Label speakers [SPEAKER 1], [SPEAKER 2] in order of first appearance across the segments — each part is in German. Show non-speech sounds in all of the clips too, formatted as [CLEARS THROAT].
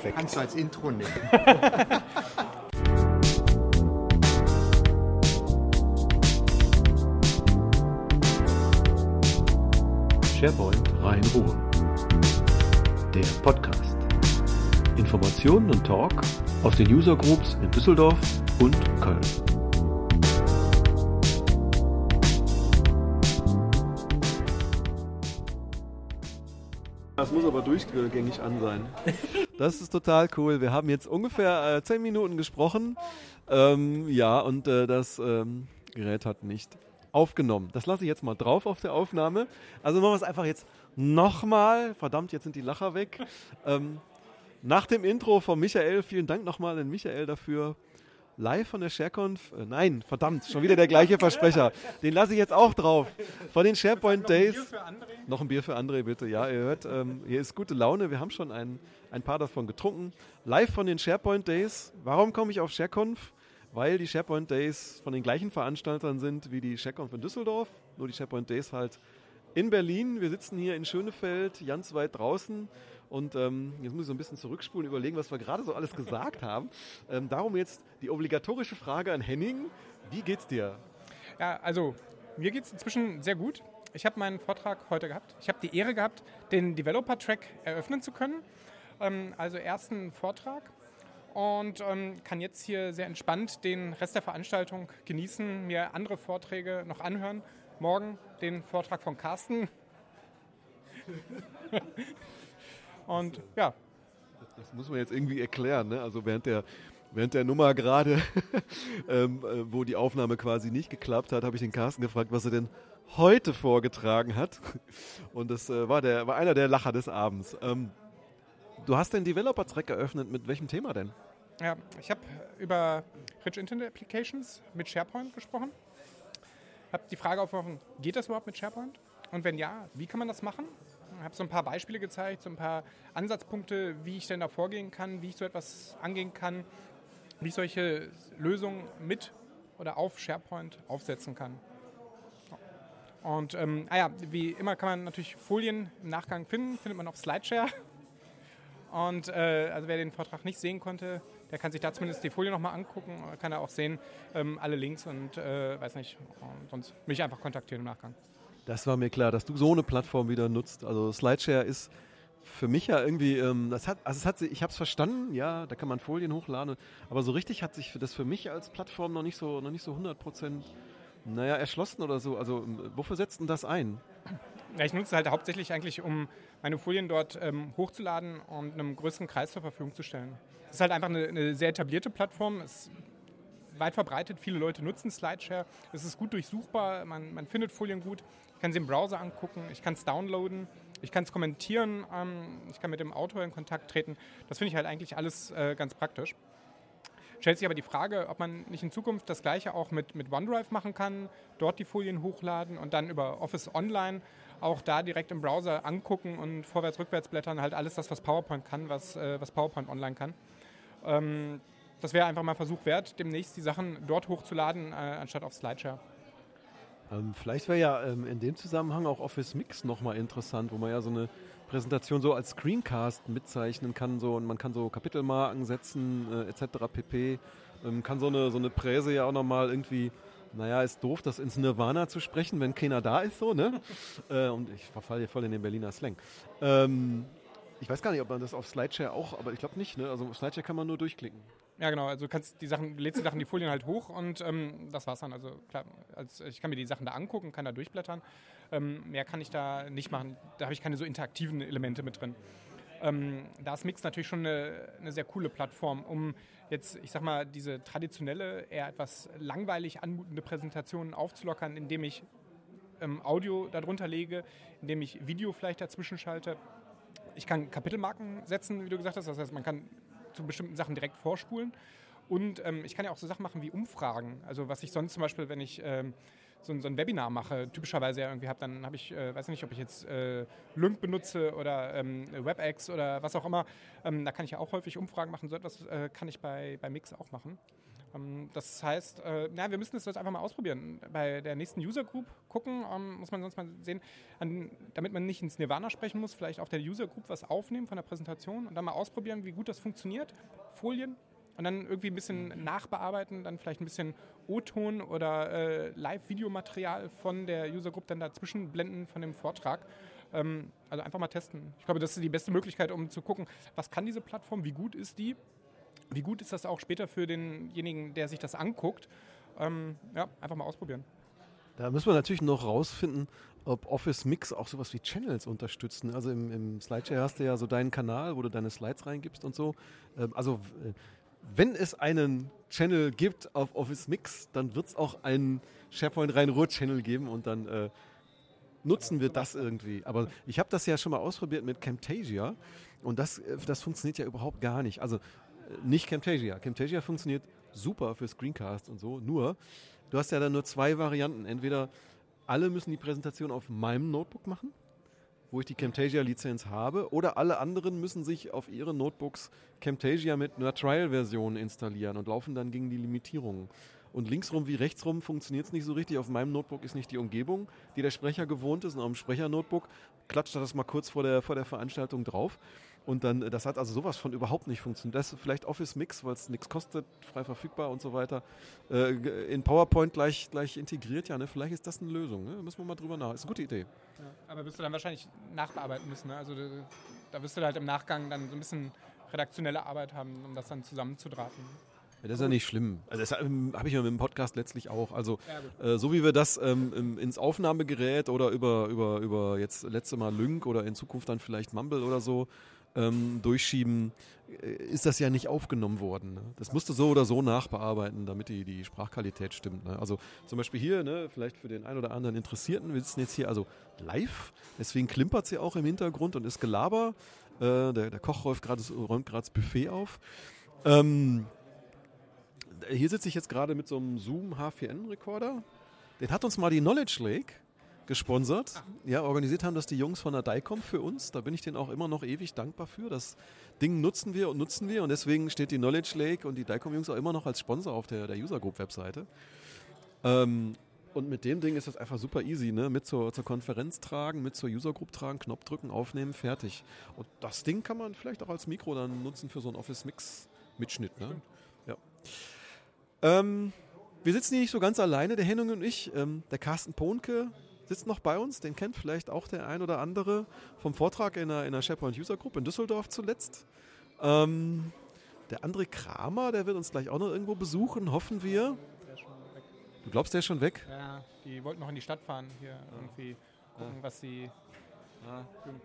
[SPEAKER 1] Perfekt.
[SPEAKER 2] Kannst du als Intro nehmen. [LAUGHS]
[SPEAKER 3] SharePoint Rhein-Ruhr. Der Podcast. Informationen und Talk aus den User Groups in Düsseldorf und Köln.
[SPEAKER 4] Das muss aber durchgängig an sein. [LAUGHS] Das ist total cool. Wir haben jetzt ungefähr äh, zehn Minuten gesprochen. Ähm, ja, und äh, das ähm, Gerät hat nicht aufgenommen. Das lasse ich jetzt mal drauf auf der Aufnahme. Also machen wir es einfach jetzt nochmal. Verdammt, jetzt sind die Lacher weg. Ähm, nach dem Intro von Michael, vielen Dank nochmal an Michael dafür. Live von der ShareConf, äh, nein, verdammt, schon wieder der gleiche Versprecher. Den lasse ich jetzt auch drauf. Von den SharePoint Days. Noch ein Bier für André, bitte. Ja, ihr hört, ähm, hier ist gute Laune. Wir haben schon ein, ein paar davon getrunken. Live von den SharePoint Days. Warum komme ich auf ShareConf? Weil die SharePoint Days von den gleichen Veranstaltern sind wie die ShareConf in Düsseldorf. Nur die SharePoint Days halt in Berlin. Wir sitzen hier in Schönefeld, ganz weit draußen. Und ähm, jetzt muss ich so ein bisschen zurückspulen, überlegen, was wir gerade so alles gesagt haben. Ähm, darum jetzt die obligatorische Frage an Henning. Wie geht's dir?
[SPEAKER 5] Ja, also mir geht es inzwischen sehr gut. Ich habe meinen Vortrag heute gehabt. Ich habe die Ehre gehabt, den Developer-Track eröffnen zu können. Ähm, also ersten Vortrag. Und ähm, kann jetzt hier sehr entspannt den Rest der Veranstaltung genießen, mir andere Vorträge noch anhören. Morgen den Vortrag von Carsten. [LAUGHS] Und ja.
[SPEAKER 4] Das muss man jetzt irgendwie erklären. Ne? Also während der, während der Nummer gerade, [LAUGHS] ähm, äh, wo die Aufnahme quasi nicht geklappt hat, habe ich den Carsten gefragt, was er denn heute vorgetragen hat. Und das äh, war, der, war einer der Lacher des Abends. Ähm, du hast den Developer-Track eröffnet. Mit welchem Thema denn?
[SPEAKER 5] Ja, ich habe über Rich Internet Applications mit SharePoint gesprochen. Habe die Frage aufgeworfen, geht das überhaupt mit SharePoint? Und wenn ja, wie kann man das machen? Habe so ein paar Beispiele gezeigt, so ein paar Ansatzpunkte, wie ich denn da vorgehen kann, wie ich so etwas angehen kann, wie ich solche Lösungen mit oder auf SharePoint aufsetzen kann. Und ähm, ah ja, wie immer kann man natürlich Folien im Nachgang finden, findet man auf Slideshare. Und äh, also wer den Vortrag nicht sehen konnte, der kann sich da zumindest die Folie nochmal angucken, kann er auch sehen, ähm, alle Links und äh, weiß nicht, und sonst mich einfach kontaktieren im Nachgang.
[SPEAKER 4] Das war mir klar, dass du so eine Plattform wieder nutzt. Also Slideshare ist für mich ja irgendwie, ähm, das hat, also es hat, ich habe es verstanden, ja, da kann man Folien hochladen, aber so richtig hat sich das für mich als Plattform noch nicht so, noch nicht so 100 Prozent, naja, erschlossen oder so. Also wofür setzt denn das ein?
[SPEAKER 5] Ja, ich nutze halt hauptsächlich eigentlich, um meine Folien dort ähm, hochzuladen und einem größeren Kreis zur Verfügung zu stellen. Es ist halt einfach eine, eine sehr etablierte Plattform. Es weit verbreitet, viele Leute nutzen Slideshare. Es ist gut durchsuchbar, man, man findet Folien gut. Ich kann sie im Browser angucken, ich kann es downloaden, ich kann es kommentieren, ähm, ich kann mit dem Autor in Kontakt treten. Das finde ich halt eigentlich alles äh, ganz praktisch. Stellt sich aber die Frage, ob man nicht in Zukunft das gleiche auch mit, mit OneDrive machen kann, dort die Folien hochladen und dann über Office Online auch da direkt im Browser angucken und vorwärts, rückwärts blättern, halt alles das, was PowerPoint kann, was, äh, was PowerPoint online kann. Ähm, das wäre einfach mal Versuch wert, demnächst die Sachen dort hochzuladen, äh, anstatt auf Slideshare.
[SPEAKER 4] Ähm, vielleicht wäre ja ähm, in dem Zusammenhang auch Office Mix nochmal interessant, wo man ja so eine Präsentation so als Screencast mitzeichnen kann so und man kann so Kapitelmarken setzen äh, etc. pp. Ähm, kann so eine, so eine Präse ja auch nochmal irgendwie, naja, ist doof, das ins Nirvana zu sprechen, wenn keiner da ist so, ne? [LAUGHS] äh, und ich verfalle hier voll in den Berliner Slang. Ähm, ich weiß gar nicht, ob man das auf Slideshare auch, aber ich glaube nicht, ne? Also auf Slideshare kann man nur durchklicken.
[SPEAKER 5] Ja, genau. Also du kannst die Sachen, lädst die Sachen, die Folien halt hoch und ähm, das war's dann. Also klar, als, ich kann mir die Sachen da angucken, kann da durchblättern. Ähm, mehr kann ich da nicht machen. Da habe ich keine so interaktiven Elemente mit drin. Ähm, da ist Mix natürlich schon eine, eine, sehr coole Plattform, um jetzt, ich sag mal, diese traditionelle, eher etwas langweilig anmutende Präsentation aufzulockern, indem ich ähm, Audio darunter lege, indem ich Video vielleicht dazwischen schalte. Ich kann Kapitelmarken setzen, wie du gesagt hast. Das heißt, man kann zu bestimmten Sachen direkt vorspulen. Und ähm, ich kann ja auch so Sachen machen wie Umfragen. Also was ich sonst zum Beispiel, wenn ich ähm, so, ein- so ein Webinar mache, typischerweise ja irgendwie habe, dann habe ich, äh, weiß nicht, ob ich jetzt äh, Lync benutze oder ähm, WebEx oder was auch immer. Ähm, da kann ich ja auch häufig Umfragen machen. So etwas äh, kann ich bei, bei Mix auch machen. Ähm, das heißt, äh, na, wir müssen das jetzt einfach mal ausprobieren. Bei der nächsten User Group gucken, ähm, muss man sonst mal sehen, damit man nicht ins Nirvana sprechen muss, vielleicht auf der User Group was aufnehmen von der Präsentation und dann mal ausprobieren, wie gut das funktioniert. Folien und dann irgendwie ein bisschen nachbearbeiten, dann vielleicht ein bisschen O-Ton oder äh, Live-Videomaterial von der User Group dann dazwischen blenden von dem Vortrag. Ähm, also einfach mal testen. Ich glaube, das ist die beste Möglichkeit, um zu gucken, was kann diese Plattform, wie gut ist die wie gut ist das auch später für denjenigen, der sich das anguckt? Ähm, ja, einfach mal ausprobieren.
[SPEAKER 4] Da müssen wir natürlich noch rausfinden, ob Office Mix auch sowas wie Channels unterstützen. Also im, im Slideshare hast du ja so deinen Kanal, wo du deine Slides reingibst und so. Ähm, also äh, wenn es einen Channel gibt auf Office Mix, dann wird es auch einen SharePoint Rhein-Ruhr-Channel geben und dann äh, nutzen wir das irgendwie. Aber ich habe das ja schon mal ausprobiert mit Camtasia und das, äh, das funktioniert ja überhaupt gar nicht. Also nicht Camtasia. Camtasia funktioniert super für Screencast und so, nur du hast ja dann nur zwei Varianten. Entweder alle müssen die Präsentation auf meinem Notebook machen, wo ich die Camtasia-Lizenz habe, oder alle anderen müssen sich auf ihre Notebooks Camtasia mit einer Trial-Version installieren und laufen dann gegen die Limitierungen. Und linksrum wie rechtsrum funktioniert es nicht so richtig. Auf meinem Notebook ist nicht die Umgebung, die der Sprecher gewohnt ist. Und auf dem Sprecher-Notebook klatscht er das mal kurz vor der, vor der Veranstaltung drauf. Und dann, das hat also sowas von überhaupt nicht funktioniert. Das ist vielleicht Office Mix, weil es nichts kostet, frei verfügbar und so weiter. Äh, in PowerPoint gleich, gleich integriert, ja, ne? Vielleicht ist das eine Lösung. Ne? Müssen wir mal drüber nach. Ist eine gute Idee.
[SPEAKER 5] Aber wirst du dann wahrscheinlich nachbearbeiten müssen. Ne? Also da, wirst du halt im Nachgang dann so ein bisschen redaktionelle Arbeit haben, um das dann zusammenzudrahten.
[SPEAKER 4] Ja, das ist ja nicht schlimm. Also das ähm, habe ich ja mit dem Podcast letztlich auch. Also
[SPEAKER 5] Ja,
[SPEAKER 4] äh, so wie wir das ähm, ins Aufnahmegerät oder über, über, über jetzt letzte Mal Lync oder in Zukunft dann vielleicht Mumble oder so ähm, durchschieben, äh, ist das ja nicht aufgenommen worden. Ne? Das du so oder so nachbearbeiten, damit die, die Sprachqualität stimmt. Ne? Also zum Beispiel hier, ne, vielleicht für den einen oder anderen Interessierten, wir sitzen jetzt hier also live, deswegen klimpert sie auch im Hintergrund und ist Gelaber. Äh, der, der Koch räumt gerade das Buffet auf. Ähm, hier sitze ich jetzt gerade mit so einem Zoom H4n-Rekorder. Den hat uns mal die Knowledge Lake gesponsert. Ja, organisiert haben das die Jungs von der DICOM für uns. Da bin ich denen auch immer noch ewig dankbar für. Das Ding nutzen wir und nutzen wir und deswegen steht die Knowledge Lake und die DICOM-Jungs auch immer noch als Sponsor auf der, der User Group-Webseite. Ähm, und mit dem Ding ist das einfach super easy, ne? Mit zur, zur Konferenz tragen, mit zur User Group tragen, Knopf drücken, aufnehmen, fertig. Und das Ding kann man vielleicht auch als Mikro dann nutzen für so einen Office Mix Mitschnitt, ne? Ja. Ähm, wir sitzen hier nicht so ganz alleine, der Henning und ich. Ähm, der Carsten Pohnke sitzt noch bei uns, den kennt vielleicht auch der ein oder andere vom Vortrag in der, in der SharePoint User Group in Düsseldorf zuletzt. Ähm, der André Kramer, der wird uns gleich auch noch irgendwo besuchen, hoffen wir.
[SPEAKER 5] Der ist schon weg.
[SPEAKER 4] Du glaubst, der ist schon weg?
[SPEAKER 5] Ja, die wollten noch in die Stadt fahren, hier irgendwie gucken, was sie.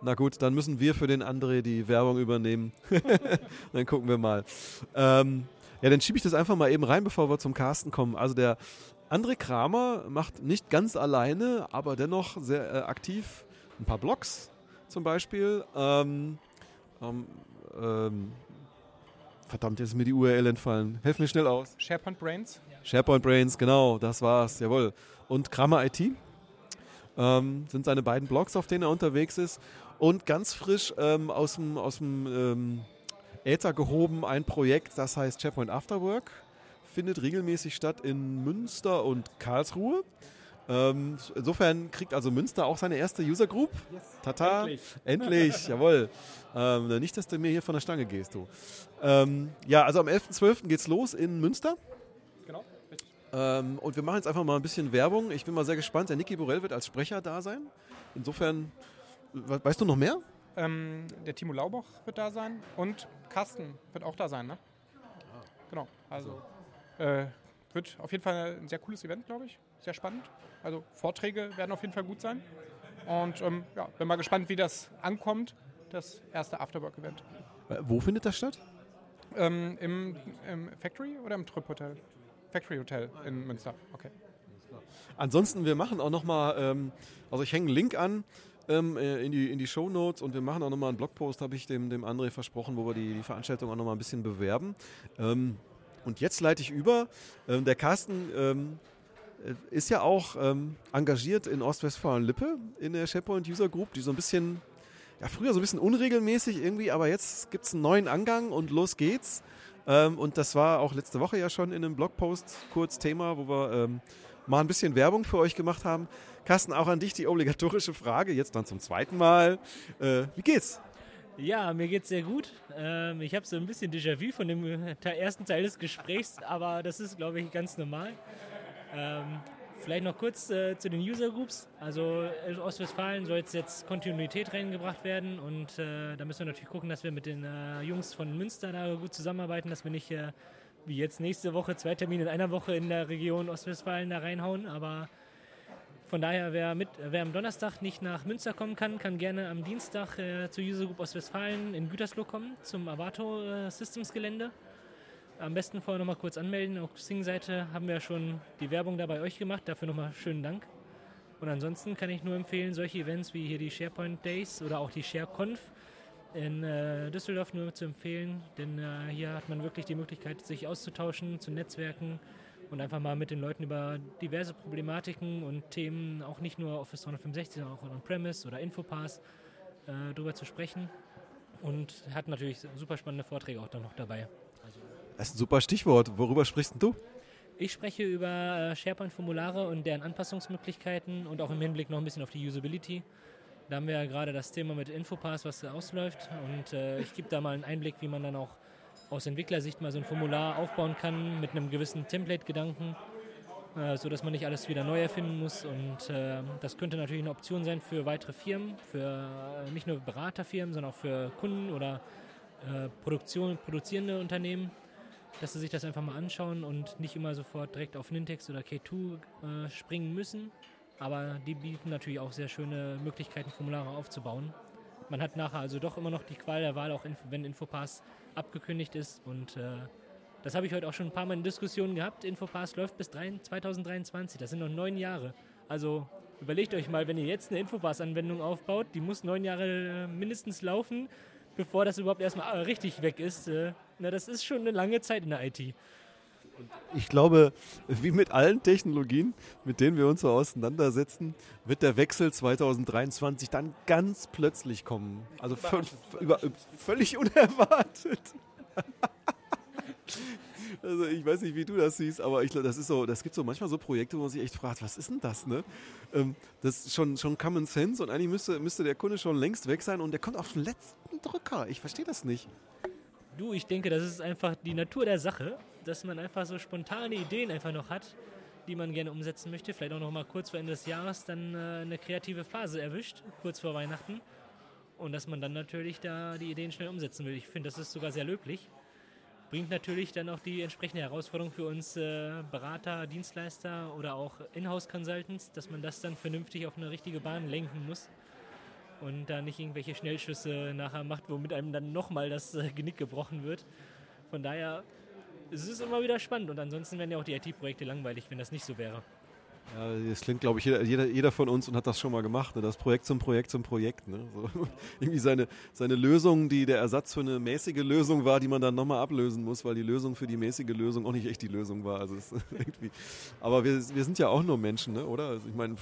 [SPEAKER 4] Na gut, dann müssen wir für den André die Werbung übernehmen. [LAUGHS] [LAUGHS] dann gucken wir mal. Ähm, ja, dann schiebe ich das einfach mal eben rein, bevor wir zum Carsten kommen. Also der André Kramer macht nicht ganz alleine, aber dennoch sehr äh, aktiv ein paar Blogs zum Beispiel. Ähm, ähm, ähm, verdammt, jetzt ist mir die URL entfallen. Helf mir schnell aus.
[SPEAKER 5] SharePoint Brains.
[SPEAKER 4] SharePoint Brains, genau, das war's, jawohl. Und Kramer IT ähm, sind seine beiden Blogs, auf denen er unterwegs ist. Und ganz frisch ähm, aus dem, ähm, Äther gehoben ein Projekt, das heißt SharePoint Afterwork. Findet regelmäßig statt in Münster und Karlsruhe. Ähm, insofern kriegt also Münster auch seine erste User Group. Tata.
[SPEAKER 5] Endlich.
[SPEAKER 4] Endlich, [LAUGHS] jawohl. Ähm, nicht, dass du mir hier von der Stange gehst, du. Ähm, ja, also am 11.12. geht's los in Münster.
[SPEAKER 5] Genau.
[SPEAKER 4] Ähm, und wir machen jetzt einfach mal ein bisschen Werbung. Ich bin mal sehr gespannt. Der Niki Borell wird als Sprecher da sein. Insofern, we- weißt du noch mehr?
[SPEAKER 5] Ähm, der Timo Lauboch wird da sein und Carsten wird auch da sein, ne? Genau. Also äh, wird auf jeden Fall ein sehr cooles Event, glaube ich. Sehr spannend. Also Vorträge werden auf jeden Fall gut sein. Und ähm, ja, bin mal gespannt, wie das ankommt, das erste Afterwork-Event.
[SPEAKER 4] Äh, Wo findet das statt?
[SPEAKER 5] Ähm, im, Im Factory oder im Trip Hotel? Factory Hotel in Münster. Okay.
[SPEAKER 4] Ansonsten, wir machen auch nochmal, ähm, also ich hänge einen Link an ähm, äh, in die, in die Show Notes und wir machen auch nochmal einen Blogpost, habe ich dem, dem André versprochen, wo wir die, die Veranstaltung auch nochmal ein bisschen bewerben. Ähm, und jetzt leite ich über. Ähm, der Carsten ähm, ist ja auch ähm, engagiert in Ostwestfalen-Lippe in der SharePoint User Group, die so ein bisschen, ja früher so ein bisschen unregelmäßig irgendwie, aber jetzt gibt es einen neuen Angang und los geht's. Ähm, und das war auch letzte Woche ja schon in einem Blogpost kurz Thema, wo wir ähm, mal ein bisschen Werbung für euch gemacht haben. Carsten, auch an dich die obligatorische Frage, jetzt dann zum zweiten Mal. Äh, wie geht's?
[SPEAKER 1] Ja, mir geht's sehr gut. Ähm, ich habe so ein bisschen Déjà-vu von dem ersten Teil des Gesprächs, aber das ist, glaube ich, ganz normal. Ähm, vielleicht noch kurz äh, zu den User Groups. Also in Ostwestfalen soll jetzt, jetzt Kontinuität reingebracht werden und äh, da müssen wir natürlich gucken, dass wir mit den äh, Jungs von Münster da gut zusammenarbeiten, dass wir nicht äh, wie jetzt nächste Woche zwei Termine in einer Woche in der Region Ostwestfalen da reinhauen, aber von daher, wer, mit, wer am Donnerstag nicht nach Münster kommen kann, kann gerne am Dienstag äh, zur User Group Ostwestfalen in Gütersloh kommen, zum Avato äh, Systems Gelände. Am besten vorher nochmal kurz anmelden. Auf der Sing-Seite haben wir ja schon die Werbung da bei euch gemacht. Dafür nochmal schönen Dank. Und ansonsten kann ich nur empfehlen, solche Events wie hier die SharePoint Days oder auch die ShareConf in äh, Düsseldorf nur zu empfehlen, denn äh, hier hat man wirklich die Möglichkeit, sich auszutauschen, zu netzwerken und einfach mal mit den Leuten über diverse Problematiken und Themen, auch nicht nur Office 365, sondern auch On-Premise oder Infopass, äh, darüber zu sprechen. Und hat natürlich super spannende Vorträge auch dann noch dabei.
[SPEAKER 4] Also das ist ein super Stichwort. Worüber sprichst du?
[SPEAKER 1] Ich spreche über äh, SharePoint-Formulare und deren Anpassungsmöglichkeiten und auch im Hinblick noch ein bisschen auf die Usability. Da haben wir ja gerade das Thema mit Infopass, was ausläuft. Und äh, ich gebe da mal einen Einblick, wie man dann auch aus Entwicklersicht mal so ein Formular aufbauen kann mit einem gewissen Template-Gedanken, äh, sodass man nicht alles wieder neu erfinden muss. Und äh, das könnte natürlich eine Option sein für weitere Firmen, für äh, nicht nur Beraterfirmen, sondern auch für Kunden oder äh, Produktion, produzierende Unternehmen, dass sie sich das einfach mal anschauen und nicht immer sofort direkt auf Nintex oder K2 äh, springen müssen. Aber die bieten natürlich auch sehr schöne Möglichkeiten, Formulare aufzubauen. Man hat nachher also doch immer noch die Qual der Wahl, auch wenn Infopass abgekündigt ist. Und äh, das habe ich heute auch schon ein paar Mal in Diskussionen gehabt. Infopass läuft bis 2023. Das sind noch neun Jahre. Also überlegt euch mal, wenn ihr jetzt eine Infopass-Anwendung aufbaut, die muss neun Jahre äh, mindestens laufen, bevor das überhaupt erstmal äh, richtig weg ist. Äh, na, das ist schon eine lange Zeit in der IT.
[SPEAKER 4] Ich glaube, wie mit allen Technologien, mit denen wir uns so auseinandersetzen, wird der Wechsel 2023 dann ganz plötzlich kommen. Also über, völlig unerwartet. [LAUGHS] Also ich weiß nicht, wie du das siehst, aber ich glaube, das ist so, das gibt so manchmal so Projekte, wo man sich echt fragt, was ist denn das, ne? Ähm, das ist schon, schon Common Sense und eigentlich müsste, müsste der Kunde schon längst weg sein und der kommt auf den letzten Drücker. Ich verstehe das nicht.
[SPEAKER 1] Du, ich denke, das ist einfach die Natur der Sache, dass man einfach so spontane Ideen einfach noch hat, die man gerne umsetzen möchte. Vielleicht auch noch mal kurz vor Ende des Jahres dann äh, eine kreative Phase erwischt, kurz vor Weihnachten. Und dass man dann natürlich da die Ideen schnell umsetzen will. Ich finde, das ist sogar sehr löblich. Bringt natürlich dann auch die entsprechende Herausforderung für uns äh, Berater, Dienstleister oder auch Inhouse-Consultants, dass man das dann vernünftig auf eine richtige Bahn lenken muss und da nicht irgendwelche Schnellschüsse nachher macht, womit einem dann nochmal das äh, Genick gebrochen wird. Von daher es ist immer wieder spannend und ansonsten wären ja auch die IT-Projekte langweilig, wenn das nicht so wäre.
[SPEAKER 4] Ja, das klingt, glaube ich, jeder, jeder, von uns und hat das schon mal gemacht. Ne? Das Projekt zum Projekt zum Projekt. Ne? So, [LAUGHS] irgendwie seine, seine Lösung, die der Ersatz für eine mäßige Lösung war, die man dann nochmal ablösen muss, weil die Lösung für die mäßige Lösung auch nicht echt die Lösung war. Also [LAUGHS] irgendwie, aber wir, wir sind ja auch nur Menschen, ne? oder? Also ich meine,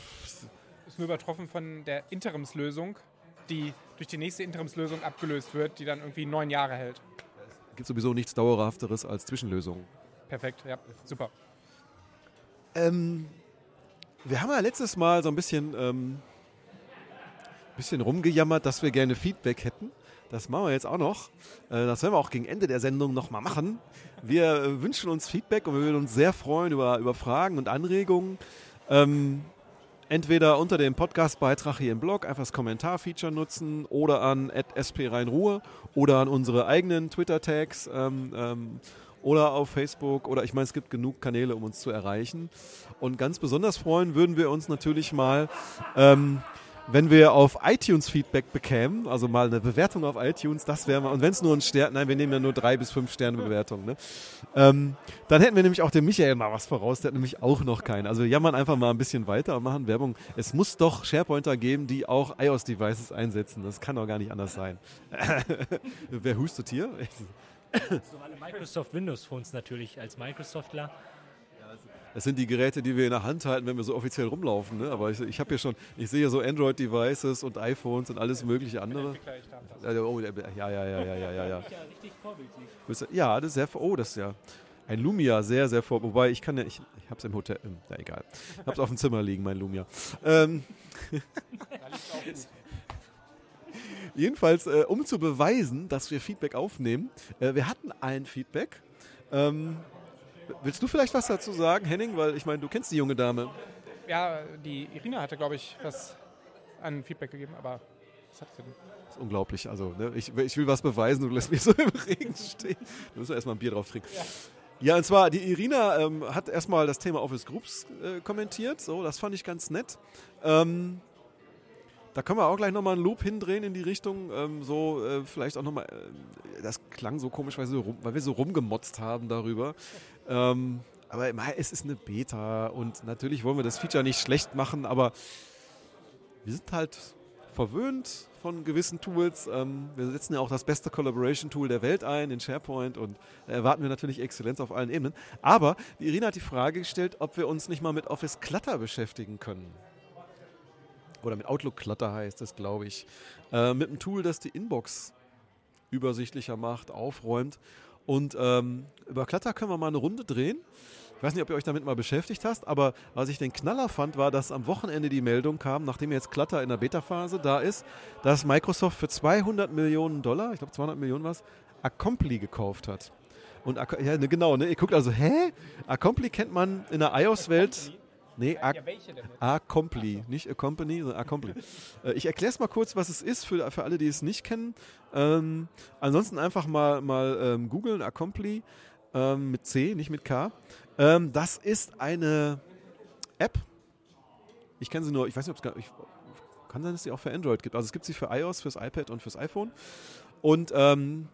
[SPEAKER 5] ist nur übertroffen von der Interimslösung, die durch die nächste Interimslösung abgelöst wird, die dann irgendwie neun Jahre hält.
[SPEAKER 4] Es gibt sowieso nichts Dauerhafteres als Zwischenlösungen.
[SPEAKER 5] Perfekt, ja, super.
[SPEAKER 4] Ähm, wir haben ja letztes Mal so ein bisschen, ähm, bisschen rumgejammert, dass wir gerne Feedback hätten. Das machen wir jetzt auch noch. Äh, das werden wir auch gegen Ende der Sendung nochmal machen. Wir äh, wünschen uns Feedback und wir würden uns sehr freuen über, über Fragen und Anregungen. Ähm, entweder unter dem Podcastbeitrag hier im Blog einfach das Kommentarfeature nutzen oder an @sp_rheinruhe oder an unsere eigenen Twitter-Tags ähm, ähm, oder auf Facebook oder ich meine, es gibt genug Kanäle, um uns zu erreichen. Und ganz besonders freuen würden wir uns natürlich mal, ähm, wenn wir auf iTunes Feedback bekämen, also mal eine Bewertung auf iTunes, das wäre mal, und wenn es nur ein Stern, nein, wir nehmen ja nur drei bis fünf Sterne Bewertung, ne? ähm, dann hätten wir nämlich auch dem Michael mal was voraus, der hat nämlich auch noch keinen. Also jammern einfach mal ein bisschen weiter und machen Werbung. Es muss doch SharePointer geben, die auch iOS-Devices einsetzen. Das kann doch gar nicht anders sein. [LAUGHS] Wer hustet hier?
[SPEAKER 1] So alle Microsoft Windows Phones natürlich als Microsoftler.
[SPEAKER 4] Das sind die Geräte, die wir in der Hand halten, wenn wir so offiziell rumlaufen. Ne? Aber ich, ich habe hier schon, ich sehe so Android-Devices und iPhones und alles mögliche andere. Ja, oh, ja, ja, ja, ja, ja, ja, ja.
[SPEAKER 1] Ja, richtig vorbildlich.
[SPEAKER 4] Ja, das ist sehr, oh, das ist ja ein Lumia, sehr, sehr vor. Wobei ich kann ja, ich, ich habe es im Hotel, ähm, ja egal. Ich habe es auf dem Zimmer liegen, mein Lumia. Ähm, Jedenfalls, äh, um zu beweisen, dass wir Feedback aufnehmen, äh, wir hatten ein Feedback. Ähm, willst du vielleicht was dazu sagen, Henning? Weil ich meine, du kennst die junge Dame.
[SPEAKER 5] Ja, die Irina hatte, glaube ich, was an Feedback gegeben, aber was hat sie denn?
[SPEAKER 4] Das ist unglaublich. Also, ne, ich, ich will was beweisen, du lässt mich so im Regen stehen. Du musst erstmal ein Bier drauf trinken. Ja. Ja, und zwar, die Irina ähm, hat erstmal das Thema Office Groups äh, kommentiert. So, das fand ich ganz nett. Ähm, da können wir auch gleich nochmal einen Loop hindrehen in die Richtung. Ähm, so, äh, vielleicht auch nochmal. Äh, das klang so komisch, weil, so rum, weil, wir so rumgemotzt haben darüber. Ähm, aber es ist eine Beta und natürlich wollen wir das Feature nicht schlecht machen, aber wir sind halt verwöhnt von gewissen Tools. Ähm, wir setzen ja auch das beste Collaboration-Tool der Welt ein, in SharePoint, und erwarten wir natürlich Exzellenz auf allen Ebenen. Aber die Irina hat die Frage gestellt, ob wir uns nicht mal mit Office Clutter beschäftigen können. Oder mit Outlook Clutter heißt es, glaube ich. Äh, mit einem Tool, das die Inbox übersichtlicher macht, aufräumt. Und ähm, über Clutter können wir mal eine Runde drehen. Ich weiß nicht, ob ihr euch damit mal beschäftigt hast, aber was ich den Knaller fand, war, dass am Wochenende die Meldung kam, nachdem jetzt Clutter in der Beta-Phase da ist, dass Microsoft für 200 Millionen Dollar, ich glaube 200 Millionen was, Accompli gekauft hat. Und ja, ne, genau, ne? Ihr guckt also, hä? Accompli kennt man in der iOS-Welt. Nee, ja? Accompli, nicht Accompany, sondern Accompli. [LAUGHS] Äh, ich erkläre es mal kurz, was es ist, für, für alle, die es nicht kennen. Ähm, ansonsten einfach mal, mal ähm, googeln, Accompli ähm, mit C, nicht mit K. Ähm, das ist eine App. Ich kenne sie nur, ich weiß nicht, ob es kann sein, dass sie auch für Android gibt. Also es gibt sie für iOS, fürs iPad und fürs iPhone. Und ähm,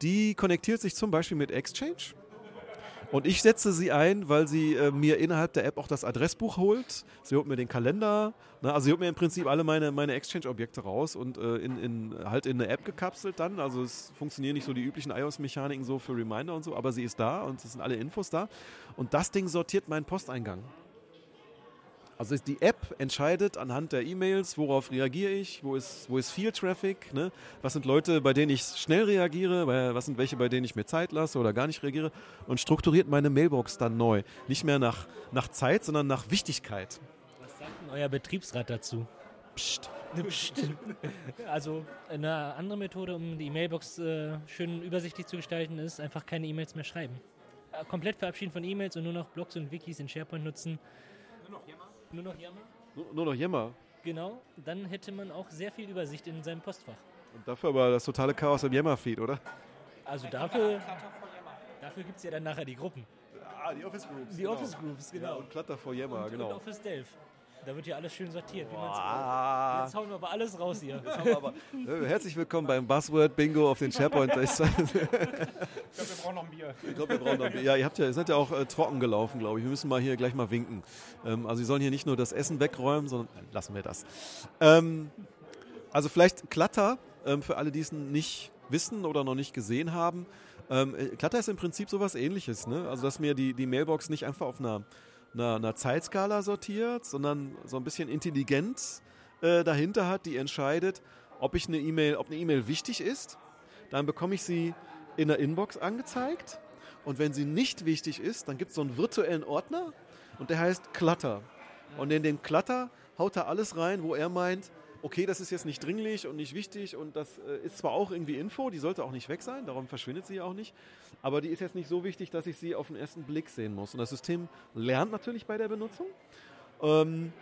[SPEAKER 4] die konnektiert sich zum Beispiel mit Exchange. Und ich setze sie ein, weil sie äh, mir innerhalb der App auch das Adressbuch holt. Sie holt mir den Kalender. Ne? Also sie holt mir im Prinzip alle meine, meine Exchange-Objekte raus und äh, in, in, halt in eine App gekapselt dann. Also es funktionieren nicht so die üblichen iOS-Mechaniken so für Reminder und so, aber sie ist da und es sind alle Infos da. Und das Ding sortiert meinen Posteingang. Also die App entscheidet anhand der E-Mails, worauf reagiere ich, wo ist, wo ist viel Traffic, ne? was sind Leute, bei denen ich schnell reagiere, was sind welche, bei denen ich mir Zeit lasse oder gar nicht reagiere und strukturiert meine Mailbox dann neu. Nicht mehr nach, nach Zeit, sondern nach Wichtigkeit.
[SPEAKER 1] Was sagt denn euer Betriebsrat dazu? Psst. Psst. Also eine andere Methode, um die Mailbox äh, schön übersichtlich zu gestalten, ist einfach keine E-Mails mehr schreiben. Äh, komplett verabschieden von E-Mails und nur noch Blogs und Wikis in SharePoint nutzen. Nur noch Jammer? Nur noch Jammer?
[SPEAKER 4] Nur, nur noch Jammer.
[SPEAKER 1] Genau, dann hätte man auch sehr viel Übersicht in seinem Postfach.
[SPEAKER 4] Und dafür aber das totale Chaos im Yammer-Feed, oder?
[SPEAKER 1] Also dafür, dafür gibt es ja dann nachher die Gruppen.
[SPEAKER 4] Ah, die Office Groups.
[SPEAKER 1] Die genau. Office Groups, genau. Ja,
[SPEAKER 4] und Clutter for Yammer, genau. Und
[SPEAKER 1] Office Delph. Da wird ja alles schön sortiert. Wow. Jetzt hauen wir aber alles raus hier.
[SPEAKER 4] aber, herzlich willkommen beim Buzzword Bingo auf den SharePoint. [LAUGHS] ich glaube,
[SPEAKER 5] wir brauchen noch ein Bier.
[SPEAKER 4] Ich glaube, wir brauchen noch ein Bier. Ja, ihr, habt ja, ihr seid ja auch äh, trocken gelaufen, glaube ich. Wir müssen mal hier gleich mal winken. Ähm, also, Sie sollen hier nicht nur das Essen wegräumen, sondern lassen wir das. Ähm, also, vielleicht Klatter, ähm, für alle, die es nicht wissen oder noch nicht gesehen haben. Ähm, äh, Klatter ist im Prinzip sowas ähnliches. Ne? Also, dass mir die, die Mailbox nicht einfach auf einer einer, einer Zeitskala sortiert, sondern so ein bisschen Intelligenz äh, dahinter hat, die entscheidet, ob ich eine E-Mail, ob eine E-Mail wichtig ist. Dann bekomme ich sie in der Inbox angezeigt. Und wenn sie nicht wichtig ist, dann gibt es so einen virtuellen Ordner und der heißt Clutter. Und in den Clutter haut er alles rein, wo er meint, okay, das ist jetzt nicht dringlich und nicht wichtig und das äh, ist zwar auch irgendwie Info, die sollte auch nicht weg sein, darum verschwindet sie auch nicht, aber die ist jetzt nicht so wichtig, dass ich sie auf den ersten Blick sehen muss. Und das System lernt natürlich bei der Benutzung. Ähm,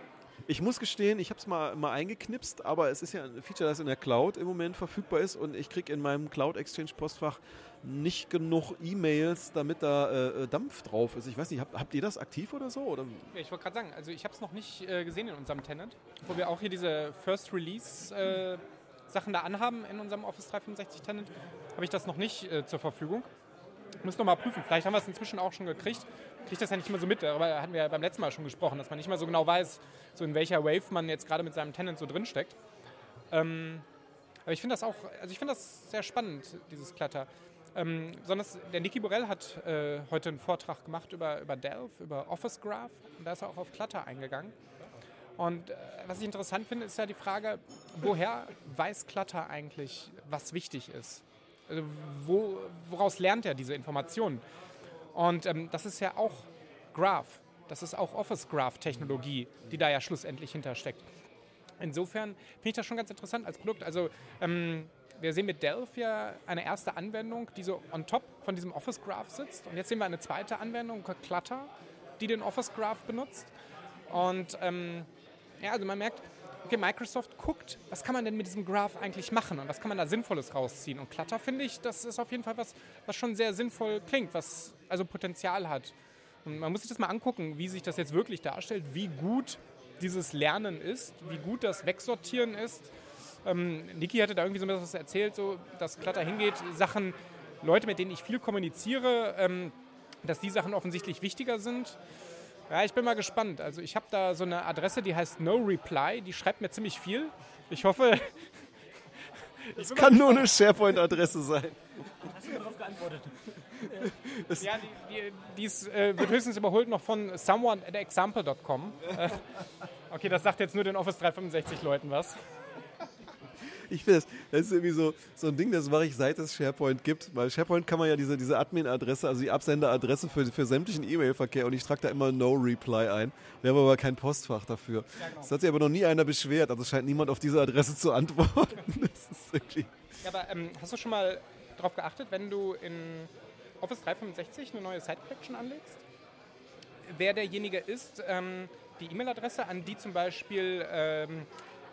[SPEAKER 4] ich muss gestehen, ich habe es mal, mal eingeknipst, aber es ist ja ein Feature, das in der Cloud im Moment verfügbar ist und ich kriege in meinem Cloud Exchange Postfach nicht genug E-Mails, damit da äh, Dampf drauf ist. Ich weiß nicht, habt, habt ihr das aktiv oder so? Oder?
[SPEAKER 5] Ich wollte gerade sagen, also ich habe es noch nicht äh, gesehen in unserem Tenant, wo wir auch hier diese First Release äh, Sachen da anhaben in unserem Office 365 Tenant, habe ich das noch nicht äh, zur Verfügung. Muss noch mal prüfen. Vielleicht haben wir es inzwischen auch schon gekriegt. Kriegt das ja nicht immer so mit. Darüber hatten wir ja beim letzten Mal schon gesprochen, dass man nicht mal so genau weiß, so in welcher Wave man jetzt gerade mit seinem Tenant so drinsteckt. Ähm, aber ich finde das auch, also ich finde das sehr spannend, dieses Clutter. Ähm, sondern der Niki Borell hat äh, heute einen Vortrag gemacht über, über Delph, über Office Graph. Und da ist er auch auf Clutter eingegangen. Und äh, was ich interessant finde, ist ja die Frage, woher weiß Clutter eigentlich, was wichtig ist? Also wo, woraus lernt er diese Informationen? Und ähm, das ist ja auch Graph. Das ist auch Office Graph Technologie, die da ja schlussendlich hintersteckt. Insofern finde ich das schon ganz interessant als Produkt. Also ähm, wir sehen mit Delph ja eine erste Anwendung, die so on top von diesem Office Graph sitzt. Und jetzt sehen wir eine zweite Anwendung, Clutter, die den Office Graph benutzt. Und ähm, ja, also man merkt, okay, Microsoft guckt, was kann man denn mit diesem Graph eigentlich machen und was kann man da Sinnvolles rausziehen. Und Clutter finde ich, das ist auf jeden Fall was, was schon sehr sinnvoll klingt, was also Potenzial hat. Und man muss sich das mal angucken, wie sich das jetzt wirklich darstellt, wie gut dieses Lernen ist, wie gut das Wegsortieren ist. Ähm, Niki hatte da irgendwie so etwas erzählt, so, dass Clutter hingeht, Sachen, Leute, mit denen ich viel kommuniziere, ähm, dass die Sachen offensichtlich wichtiger sind. Ja, ich bin mal gespannt. Also ich habe da so eine Adresse, die heißt No Reply, die schreibt mir ziemlich viel. Ich hoffe... [LAUGHS]
[SPEAKER 4] Es kann nur eine SharePoint-Adresse sein.
[SPEAKER 1] Hast du darauf geantwortet? [LAUGHS]
[SPEAKER 5] ja, die, die, die ist, äh, wird höchstens überholt noch von someone at example.com. Äh, okay, das sagt jetzt nur den Office 365 Leuten was.
[SPEAKER 4] Ich finde, das, das ist irgendwie so, so ein Ding, das mache ich seit es SharePoint gibt. Weil SharePoint kann man ja diese, diese Admin-Adresse, also die Absenderadresse für, für sämtlichen E-Mail-Verkehr und ich trage da immer No Reply ein. Wir haben aber kein Postfach dafür. Ja, genau. Das hat sich aber noch nie einer beschwert. Also scheint niemand auf diese Adresse zu antworten. [LAUGHS] Das
[SPEAKER 5] ist wirklich. Ja, aber ähm, hast du schon mal darauf geachtet, wenn du in Office 365 eine neue Site Collection anlegst? Wer derjenige ist, ähm, die E-Mail-Adresse, an die zum Beispiel ähm,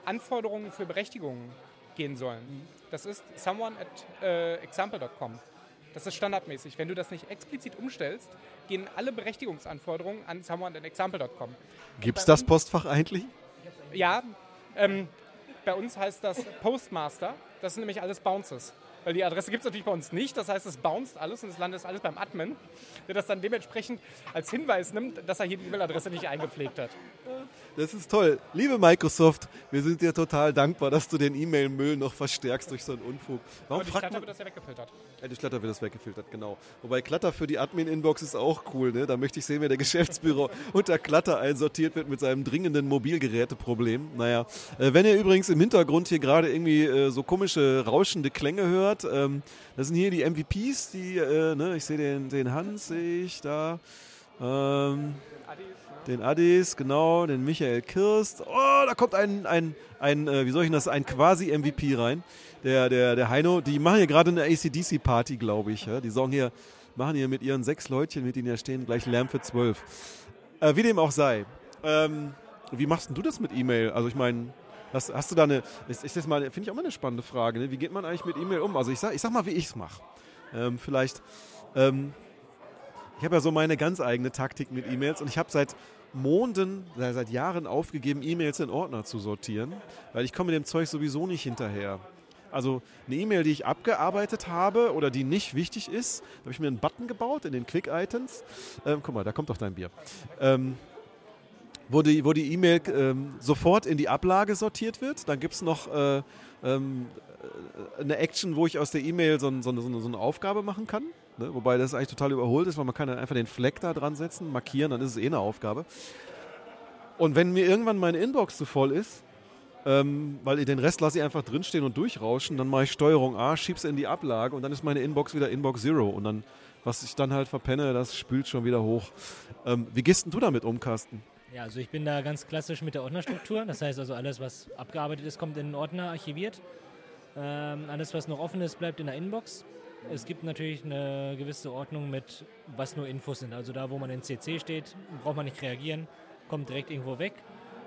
[SPEAKER 5] Anforderungen für Berechtigungen gehen sollen. Das ist someone at äh, example.com. Das ist standardmäßig. Wenn du das nicht explizit umstellst, gehen alle Berechtigungsanforderungen an someone at example.com.
[SPEAKER 4] Gibt es das Postfach eigentlich?
[SPEAKER 5] Ja, ähm, bei uns heißt das Postmaster. Das sind nämlich alles Bounces. Weil die Adresse gibt es natürlich bei uns nicht. Das heißt, es bounced alles und es landet alles beim Admin, der das dann dementsprechend als Hinweis nimmt, dass er hier die E-Mail-Adresse nicht eingepflegt hat.
[SPEAKER 4] Das ist toll. Liebe Microsoft, wir sind dir total dankbar, dass du den E-Mail-Müll noch verstärkst durch so einen Unfug.
[SPEAKER 5] Warum Aber durch Clutter wird das ja weggefiltert.
[SPEAKER 4] Ja, durch Clutter wird das weggefiltert, genau. Wobei Clutter für die Admin-Inbox ist auch cool. Ne? Da möchte ich sehen, wie der [LAUGHS] Geschäftsbüro unter Clutter einsortiert wird mit seinem dringenden Mobilgeräteproblem. Naja, äh, wenn ihr übrigens im Hintergrund hier gerade irgendwie äh, so komische, rauschende Klänge hört, ähm, das sind hier die MVPs, die, äh, ne? ich sehe den, den Hans, sehe ich da. Ähm, den Addis, genau, den Michael Kirst. Oh, da kommt ein, ein, ein äh, wie soll ich das, ein quasi MVP rein. Der, der, der Heino, die machen hier gerade eine ACDC-Party, glaube ich. Ja? Die sagen hier, machen hier mit ihren sechs Leutchen, mit denen hier stehen, gleich Lärm für zwölf. Äh, wie dem auch sei. Ähm, wie machst du das mit E-Mail? Also ich meine, hast, hast, du da eine, ist, ist das mal, finde ich auch mal eine spannende Frage, ne? wie geht man eigentlich mit E-Mail um? Also ich sag, ich sag mal, wie ich es mache. Ähm, vielleicht, ähm, ich habe ja so meine ganz eigene Taktik mit E-Mails und ich habe seit Monden, seit Jahren aufgegeben, E-Mails in Ordner zu sortieren, weil ich komme mit dem Zeug sowieso nicht hinterher. Also eine E-Mail, die ich abgearbeitet habe oder die nicht wichtig ist, habe ich mir einen Button gebaut in den Quick Items. Ähm, guck mal, da kommt doch dein Bier. Ähm, wo die wo die E-Mail ähm, sofort in die Ablage sortiert wird. Dann gibt es noch äh, ähm, eine Action, wo ich aus der E-Mail so, so, so, so, eine Aufgabe machen kann. Ne? Wobei das eigentlich total überholt ist, weil man kann einfach den Fleck da dran setzen, markieren, dann ist es eh eine Aufgabe. Und wenn mir irgendwann meine Inbox zu voll ist, ähm, weil den Rest lasse ich einfach drinstehen und durchrauschen, dann mache ich Steuerung A, schieb's in die Ablage und dann ist meine Inbox wieder Inbox Zero und dann, was ich dann halt verpenne, das spült schon wieder hoch. Ähm, wie gehst denn du damit um, Carsten?
[SPEAKER 1] Ja, also ich bin da ganz klassisch mit der Ordnerstruktur. Das heißt also, alles, was abgearbeitet ist, kommt in den Ordner archiviert. Ähm, alles, was noch offen ist, bleibt in der Inbox. Es gibt natürlich eine gewisse Ordnung mit, was nur Infos sind. Also da, wo man in CC steht, braucht man nicht reagieren, kommt direkt irgendwo weg.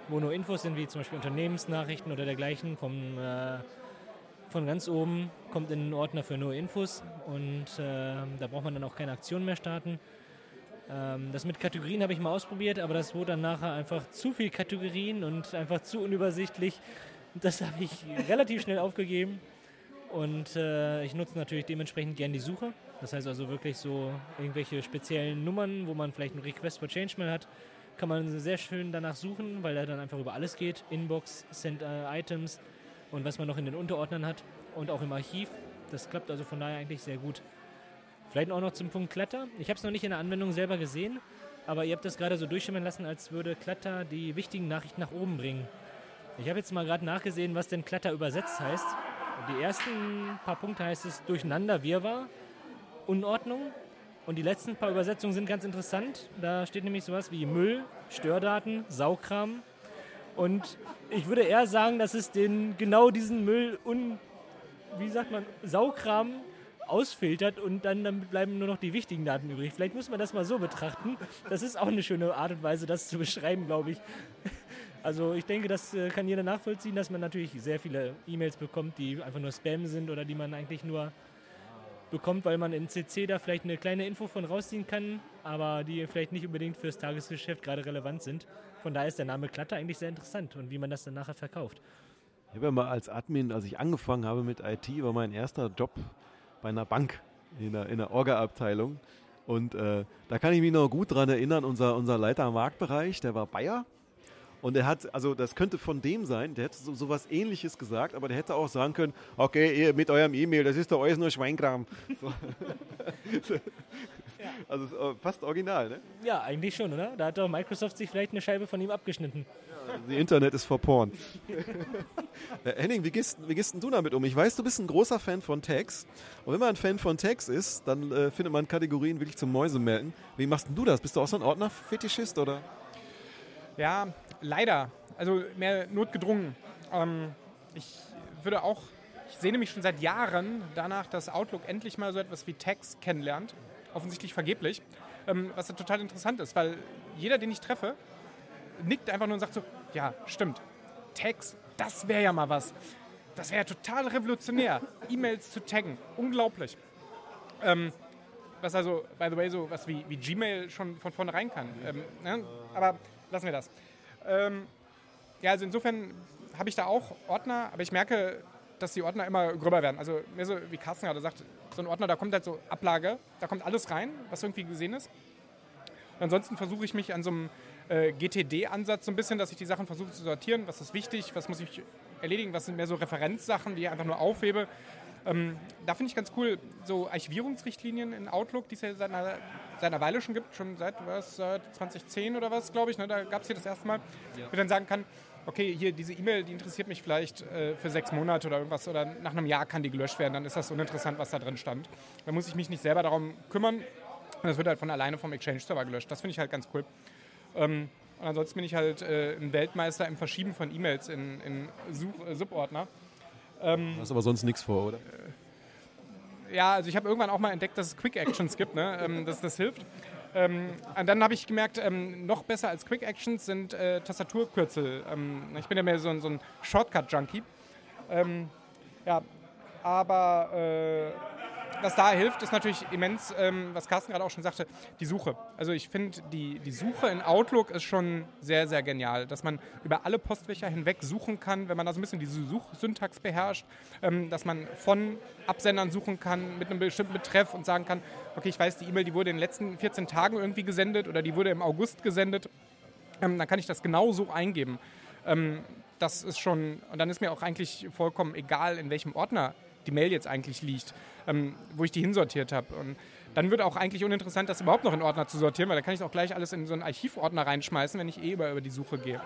[SPEAKER 1] Wo nur Infos sind, wie zum Beispiel Unternehmensnachrichten oder dergleichen, vom, äh, von ganz oben kommt in den Ordner für nur Infos und äh, da braucht man dann auch keine Aktion mehr starten. Ähm, das mit Kategorien habe ich mal ausprobiert, aber das wurde dann nachher einfach zu viel Kategorien und einfach zu unübersichtlich. Das habe ich relativ schnell aufgegeben. Und äh, ich nutze natürlich dementsprechend gern die Suche. Das heißt also wirklich so irgendwelche speziellen Nummern, wo man vielleicht einen Request for Change mal hat, kann man sehr schön danach suchen, weil er dann einfach über alles geht. Inbox, Send uh, Items und was man noch in den Unterordnern hat und auch im Archiv. Das klappt also von daher eigentlich sehr gut. Vielleicht auch noch zum Punkt Clutter. Ich habe es noch nicht in der Anwendung selber gesehen, aber ihr habt das gerade so durchschimmern lassen, als würde Clutter die wichtigen Nachrichten nach oben bringen. Ich habe jetzt mal gerade nachgesehen, was denn Clutter übersetzt heißt. Die ersten paar Punkte heißt es Durcheinander, Wirrwarr, Unordnung. Und die letzten paar Übersetzungen sind ganz interessant. Da steht nämlich sowas wie Müll, Stördaten, Saukram. Und ich würde eher sagen, dass es den genau diesen Müll und wie sagt man, Saukram ausfiltert und dann, dann bleiben nur noch die wichtigen Daten übrig. Vielleicht muss man das mal so betrachten. Das ist auch eine schöne Art und Weise, das zu beschreiben, glaube ich. [LAUGHS] Also ich denke, das äh, kann jeder nachvollziehen, dass man natürlich sehr viele E-Mails bekommt, die einfach nur Spam sind oder die man eigentlich nur bekommt, weil man in CC da vielleicht eine kleine Info von rausziehen kann, aber die vielleicht nicht unbedingt fürs Tagesgeschäft gerade relevant sind. Von daher ist der Name Klatter eigentlich sehr interessant und wie man das dann nachher verkauft.
[SPEAKER 4] Ich habe ja mal als Admin, als ich angefangen habe mit IT, war mein erster Job bei einer Bank in der, in der Orga-Abteilung. Und äh, da kann ich mich noch gut dran erinnern, unser, unser Leiter am Marktbereich, der war Bayer. Und er hat, also das könnte von dem sein, der hätte so, so was ähnliches gesagt, aber der hätte auch sagen können, okay, ihr mit eurem E-Mail, das ist doch alles nur Schweinkram. So. [LAUGHS] Also äh, fast original, ne?
[SPEAKER 1] Ja, eigentlich schon, oder? Da hat doch Microsoft sich vielleicht eine Scheibe von ihm abgeschnitten.
[SPEAKER 4] The Internet ist for porn. [LAUGHS] Henning, wie gehst, wie gehst denn du damit um? Ich weiß, du bist ein großer Fan von Tags. Und wenn man ein Fan von Tags ist, dann äh, findet man Kategorien wirklich zum Mäusemelden. Wie machst denn du das? Bist du auch so ein Ordner-Fetischist, oder?
[SPEAKER 5] Ja, leider. Also mehr notgedrungen. Ähm, ich würde auch, ich sehne mich schon seit Jahren danach, dass Outlook endlich mal so etwas wie Tags kennenlernt. Offensichtlich vergeblich. Ähm, was total interessant ist, weil jeder, den ich treffe, nickt einfach nur und sagt so, ja, stimmt. Tags, das wäre ja mal was. Das wäre ja total revolutionär. [LAUGHS] E-Mails zu taggen. Unglaublich. Ähm, was also, by the way, so was wie, wie Gmail schon von vornherein kann. Ähm, ne? Aber lassen wir das. Ähm, ja, also insofern habe ich da auch Ordner, aber ich merke, dass die Ordner immer gröber werden. Also mehr so, wie Carsten gerade sagt, so ein Ordner, da kommt halt so Ablage, da kommt alles rein, was irgendwie gesehen ist. Und ansonsten versuche ich mich an so einem äh, GTD-Ansatz so ein bisschen, dass ich die Sachen versuche zu sortieren. Was ist wichtig, was muss ich erledigen, was sind mehr so Referenzsachen, die ich einfach nur aufhebe. Ähm, da finde ich ganz cool, so Archivierungsrichtlinien in Outlook, die es ja seit einer, seit einer Weile schon gibt, schon seit was, 2010 oder was, glaube ich, ne? da gab es hier das erste Mal, ja. wo ich dann sagen kann, okay, hier diese E-Mail, die interessiert mich vielleicht äh, für sechs Monate oder irgendwas oder nach einem Jahr kann die gelöscht werden, dann ist das uninteressant, was da drin stand. Da muss ich mich nicht selber darum kümmern und das wird halt von alleine vom Exchange-Server gelöscht. Das finde ich halt ganz cool. Ähm, und ansonsten bin ich halt äh, ein Weltmeister im Verschieben von E-Mails in, in äh, Subordner.
[SPEAKER 4] Ähm, du hast aber sonst nichts vor, oder?
[SPEAKER 5] Äh, ja, also ich habe irgendwann auch mal entdeckt, dass es Quick Actions gibt, ne? ähm, dass das hilft. Ähm, dann habe ich gemerkt, ähm, noch besser als Quick Actions sind äh, Tastaturkürzel. Ähm, ich bin ja mehr so ein, so ein Shortcut-Junkie. Ähm, ja, aber äh, was da hilft, ist natürlich immens, ähm, was Carsten gerade auch schon sagte, die Suche. Also ich finde, die, die Suche in Outlook ist schon sehr, sehr genial, dass man über alle Postfächer hinweg suchen kann, wenn man da so ein bisschen diese Suchsyntax beherrscht, ähm, dass man von Absendern suchen kann mit einem bestimmten Betreff und sagen kann, okay, ich weiß, die E-Mail, die wurde in den letzten 14 Tagen irgendwie gesendet oder die wurde im August gesendet, ähm, dann kann ich das genau so eingeben. Ähm, das ist schon, und dann ist mir auch eigentlich vollkommen egal, in welchem Ordner die Mail jetzt eigentlich liegt, ähm, wo ich die hinsortiert habe. Und dann wird auch eigentlich uninteressant, das überhaupt noch in Ordner zu sortieren, weil dann kann ich auch gleich alles in so einen Archivordner reinschmeißen, wenn ich eh über, über die Suche gehe.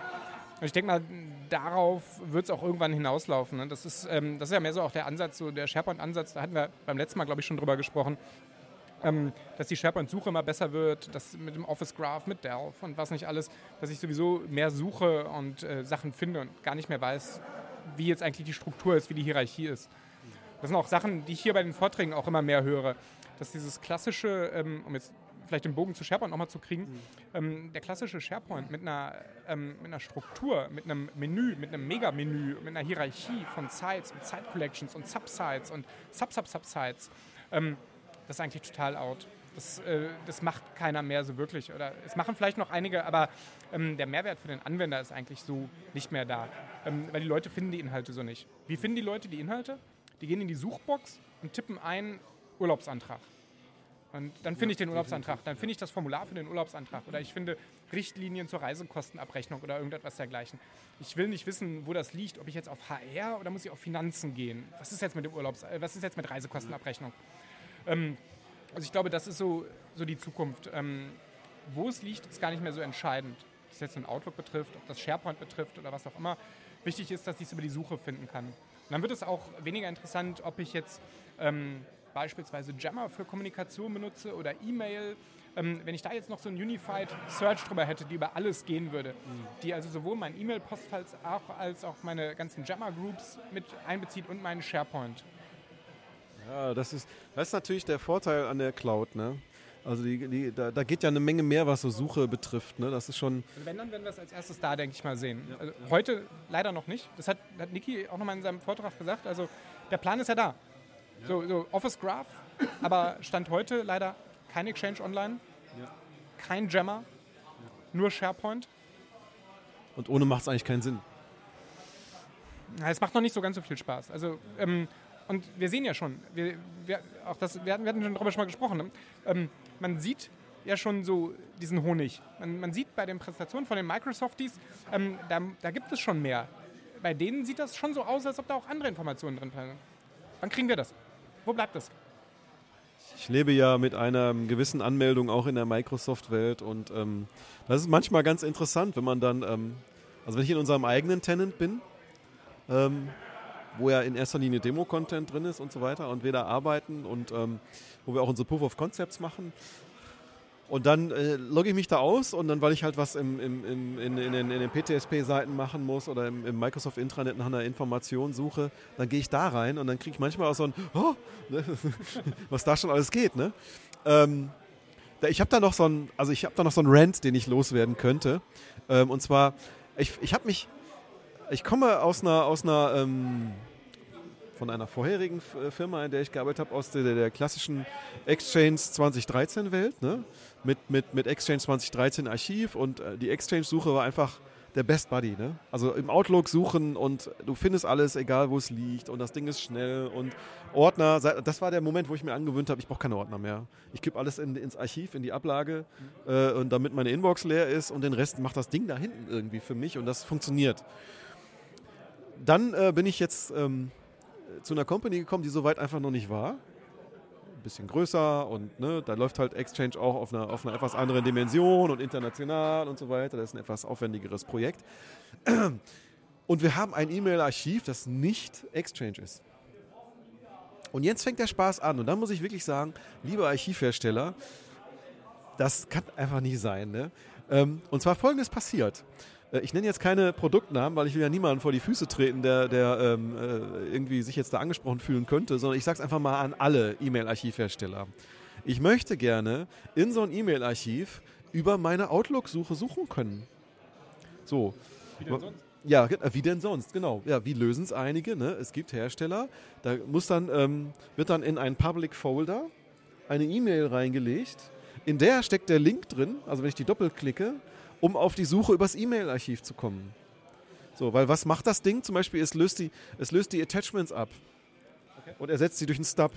[SPEAKER 5] Und ich denke mal, darauf wird es auch irgendwann hinauslaufen. Ne? Das, ist, ähm, das ist ja mehr so auch der Ansatz, so der SharePoint-Ansatz, da hatten wir beim letzten Mal, glaube ich, schon drüber gesprochen, ähm, dass die SharePoint-Suche immer besser wird, dass mit dem Office Graph, mit Delph und was nicht alles, dass ich sowieso mehr suche und äh, Sachen finde und gar nicht mehr weiß, wie jetzt eigentlich die Struktur ist, wie die Hierarchie ist. Das sind auch Sachen, die ich hier bei den Vorträgen auch immer mehr höre. Dass dieses klassische, ähm, um jetzt vielleicht den Bogen zu SharePoint nochmal zu kriegen, mhm. ähm, der klassische SharePoint mit einer, ähm, mit einer Struktur, mit einem Menü, mit einem Mega-Menü, mit einer Hierarchie von Sites und Site-Collections und Subsites und Sub-Sub-Subsites, ähm, das ist eigentlich total out. Das, äh, das, macht keiner mehr so wirklich. Oder es machen vielleicht noch einige, aber ähm, der Mehrwert für den Anwender ist eigentlich so nicht mehr da. Ähm, weil die Leute finden die Inhalte so nicht. Wie finden die Leute die Inhalte? Die gehen in die Suchbox und tippen ein Urlaubsantrag. Und dann finde ich den Urlaubsantrag, dann finde ich das Formular für den Urlaubsantrag oder ich finde Richtlinien zur Reisekostenabrechnung oder irgendetwas dergleichen. Ich will nicht wissen, wo das liegt, ob ich jetzt auf HR oder muss ich auf Finanzen gehen. Was ist jetzt mit dem Urlaubs, äh, was ist jetzt mit Reisekostenabrechnung? Ähm, Also ich glaube, das ist so, so die Zukunft. Ähm, wo es liegt, ist gar nicht mehr so entscheidend. Ob das jetzt ein Outlook betrifft, ob das SharePoint betrifft oder was auch immer. Wichtig ist, dass ich es über die Suche finden kann. Und dann wird es auch weniger interessant, ob ich jetzt ähm, beispielsweise Jammer für Kommunikation benutze oder E-Mail. Ähm, wenn ich da jetzt noch so ein Unified Search drüber hätte, die über alles gehen würde, mhm. die also sowohl mein E-Mail-Postfall als auch meine ganzen Jammer-Groups mit einbezieht und meinen SharePoint.
[SPEAKER 4] Ja, das ist, das ist natürlich der Vorteil an der Cloud. Ne? Also die, die, da, da, geht ja eine Menge mehr, was so Suche betrifft. Ne? Das ist schon.
[SPEAKER 5] Also wenn dann werden wir es als erstes da, denke ich mal, sehen. Ja. Also heute leider noch nicht. Das hat, hat Niki auch nochmal in seinem Vortrag gesagt. Also der Plan ist ja da. Ja. So, so, Office Graph, aber Stand heute leider kein Exchange Online, ja. kein Jammer, nur SharePoint.
[SPEAKER 4] Und ohne macht es eigentlich keinen Sinn.
[SPEAKER 5] Na, es macht noch nicht so ganz so viel Spaß. Also ähm, und wir sehen ja schon, wir, wir, auch das, wir, hatten, wir hatten schon darüber schon mal gesprochen, ne? ähm, man sieht ja schon so diesen Honig. Man, man sieht bei den Präsentationen von den Microsofties, ähm, da, da, gibt es schon mehr. Bei denen sieht das schon so aus, als ob da auch andere Informationen drin sind. Wann kriegen wir das? Wo bleibt das?
[SPEAKER 4] Ich lebe ja mit einer gewissen Anmeldung auch in der Microsoft-Welt und ähm, das ist manchmal ganz interessant, wenn man dann, ähm, also wenn ich in unserem eigenen Tenant bin, ähm, wo ja in erster Linie Demo-Content drin ist und so weiter und wir da arbeiten und ähm, wo wir auch unsere Proof of Concepts machen. Und dann äh, logge ich mich da aus und dann, weil ich halt was im, im, im, in, in, in, den PTSP-Seiten machen muss oder im, im, Microsoft Intranet nach einer Information suche, dann gehe ich da rein und dann kriege ich manchmal auch so ein, oh, ne, [LAUGHS] was da schon alles geht. Ne? Ähm, ich habe da noch so ein, also ich habe da noch so einen Rant, den ich loswerden könnte. Ähm, und zwar, ich, ich habe mich, ich komme aus einer, aus einer ähm, von einer vorherigen äh, Firma, in der ich gearbeitet habe, aus der, der klassischen Exchange 2013 Welt, ne? mit, mit, mit Exchange 2013 Archiv und äh, die Exchange-Suche war einfach der Best Buddy. Ne? Also im Outlook suchen und du findest alles, egal wo es liegt und das Ding ist schnell und Ordner, das war der Moment, wo ich mir angewöhnt habe, ich brauche keine Ordner mehr. Ich gebe alles in, ins Archiv, in die Ablage äh, und damit meine Inbox leer ist und den Rest macht das Ding da hinten irgendwie für mich und das funktioniert dann äh, bin ich jetzt ähm, zu einer Company gekommen, die soweit einfach noch nicht war. Ein bisschen größer und ne, da läuft halt Exchange auch auf einer, auf einer etwas anderen Dimension und international und so weiter. Das ist ein etwas aufwendigeres Projekt. [CLEARS THROAT] Und wir haben ein E-Mail-Archiv, das nicht Exchange ist. Und jetzt fängt der Spaß an. Und dann muss ich wirklich sagen, lieber Archivhersteller, das kann einfach nicht sein. Ne? Ähm, und zwar folgendes passiert. Äh, ich nenne jetzt keine Produktnamen, weil ich will ja niemanden vor die Füße treten, der, der ähm, äh, irgendwie sich jetzt da angesprochen fühlen könnte, sondern ich sage es einfach mal an alle E-Mail-Archivhersteller. Ich möchte gerne in so ein E-Mail-Archiv über meine Outlook-Suche suchen können. So. Wie denn sonst? Ja, äh, wie denn sonst, genau. Ja, wie lösen es einige? Ne? Es gibt Hersteller, da muss dann, ähm, wird dann in einen Public Folder eine E-Mail reingelegt. In der steckt der Link drin, also wenn ich die doppelklicke, um auf die Suche übers E-Mail-Archiv zu kommen. So, weil was macht das Ding? Zum Beispiel, es löst die, es löst die Attachments ab okay. und ersetzt sie durch einen Stub.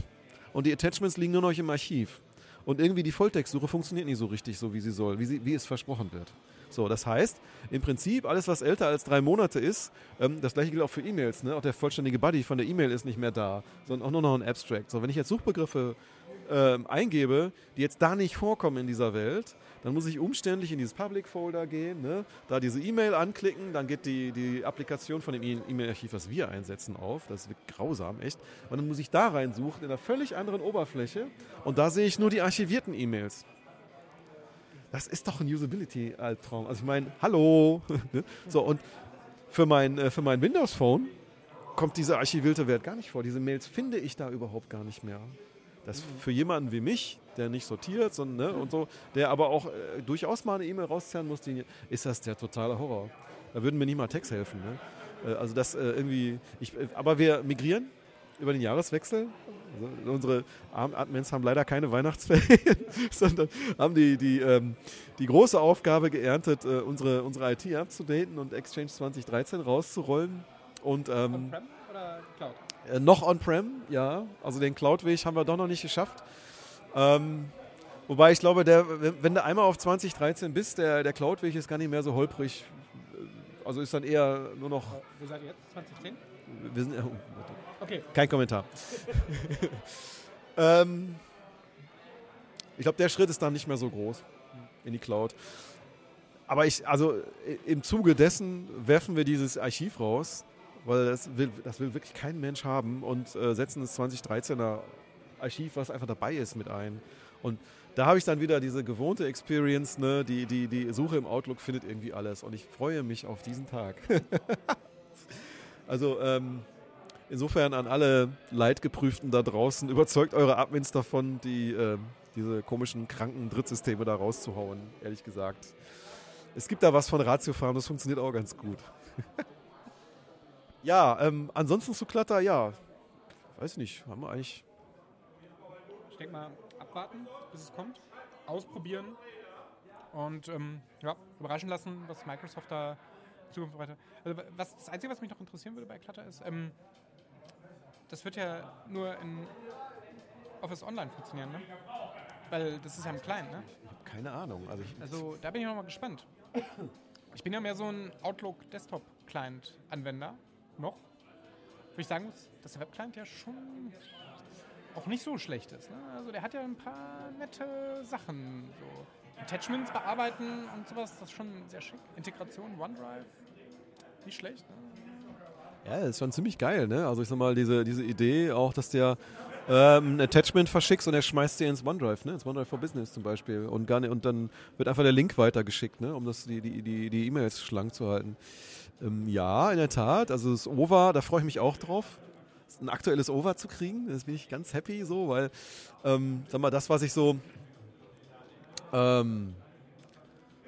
[SPEAKER 4] Und die Attachments liegen nur noch im Archiv. Und irgendwie die Volltextsuche funktioniert nicht so richtig, so wie sie soll, wie, sie, wie es versprochen wird. So, das heißt, im Prinzip alles, was älter als drei Monate ist, ähm, das gleiche gilt auch für E-Mails. Ne? Auch der vollständige Buddy von der E-Mail ist nicht mehr da, sondern auch nur noch ein Abstract. So, wenn ich jetzt Suchbegriffe äh, eingebe, die jetzt da nicht vorkommen in dieser Welt, dann muss ich umständlich in dieses Public Folder gehen, ne? da diese E-Mail anklicken, dann geht die, die Applikation von dem E-Mail-Archiv, was wir einsetzen, auf. Das wird grausam, echt. Und dann muss ich da reinsuchen, in einer völlig anderen Oberfläche. Und da sehe ich nur die archivierten E-Mails. Das ist doch ein Usability-Albtraum. Also ich meine, hallo. [LAUGHS] Ne? so, und für mein, äh, für mein Windows-Phone kommt dieser archivierte Wert gar nicht vor. Diese Mails finde ich da überhaupt gar nicht mehr. Das für jemanden wie mich, der nicht sortiert sondern, ne, und so, der aber auch äh, durchaus mal eine E-Mail rauszerren muss, die, ist das der totale Horror. Da würden mir nicht mal Text helfen. Ne? Äh, also das äh, irgendwie, ich, äh, aber wir migrieren über den Jahreswechsel. Also unsere Admins haben leider keine Weihnachtsferien, [LAUGHS] sondern haben die, die, ähm, die große Aufgabe geerntet, äh, unsere, unsere IT abzudaten und Exchange 2013 rauszurollen. Und, ähm, On-Prem oder Cloud? Äh, noch On-Prem, ja. Also den Cloud-Weg haben wir doch noch nicht geschafft. Ähm, wobei ich glaube, der, wenn du einmal auf 2013 bist, der, der Cloud-Weg ist gar nicht mehr so holprig. Also ist dann eher nur noch.
[SPEAKER 5] Wo seid ihr jetzt? 2010?
[SPEAKER 4] Wir sind, oh, okay. Kein Kommentar. [LAUGHS] ähm, Ich glaube, der Schritt ist dann nicht mehr so groß in die Cloud. Aber ich, also im Zuge dessen werfen wir dieses Archiv raus, weil das will, das will wirklich kein Mensch haben und äh, setzen das 2013er Archiv, was einfach dabei ist, mit ein. Und da habe ich dann wieder diese gewohnte Experience, ne? die, die, die Suche im Outlook findet irgendwie alles und ich freue mich auf diesen Tag. [LAUGHS] also ähm, insofern an alle Leidgeprüften da draußen, überzeugt eure Admins davon, die, äh, diese komischen, kranken Drittsysteme da rauszuhauen, ehrlich gesagt. Es gibt da was von Ratiofarm, das funktioniert auch ganz gut. [LAUGHS] ja, ähm, ansonsten zu Clutter, ja, weiß nicht, haben wir eigentlich.
[SPEAKER 5] Ich denke mal, abwarten, bis es kommt, ausprobieren und ähm, ja, überraschen lassen, was Microsoft da in Zukunft weiter. Also was, das Einzige, was mich noch interessieren würde bei Clutter ist, ähm, das wird ja nur in Office Online funktionieren, ne? Weil das ist ja im Kleinen, ne?
[SPEAKER 4] Ich habe keine Ahnung. Also,
[SPEAKER 5] Also da bin ich noch mal gespannt. Ich bin ja mehr so ein Outlook Desktop Client Anwender noch. Wo ich sagen muss, dass der Web Client ja schon auch nicht so schlecht ist. Ne? Also der hat ja ein paar nette Sachen. So Attachments bearbeiten und sowas, das ist schon sehr schick. Integration, OneDrive, nicht schlecht. Ne?
[SPEAKER 4] Ja, das ist schon ziemlich geil, ne? Also ich sag mal, diese, diese Idee auch, dass der ähm, ein Attachment verschickst und er schmeißt dir ins OneDrive, ne? Ins OneDrive for Business zum Beispiel. Und, gar nicht, und dann wird einfach der Link weitergeschickt, ne? Um das, die, die, die, die E-Mails schlank zu halten. Ähm, ja, in der Tat. Also das OVA, da freue ich mich auch drauf. Ein aktuelles OVA zu kriegen, das bin ich ganz happy so, weil, ähm, sag mal, das, was ich so, ähm,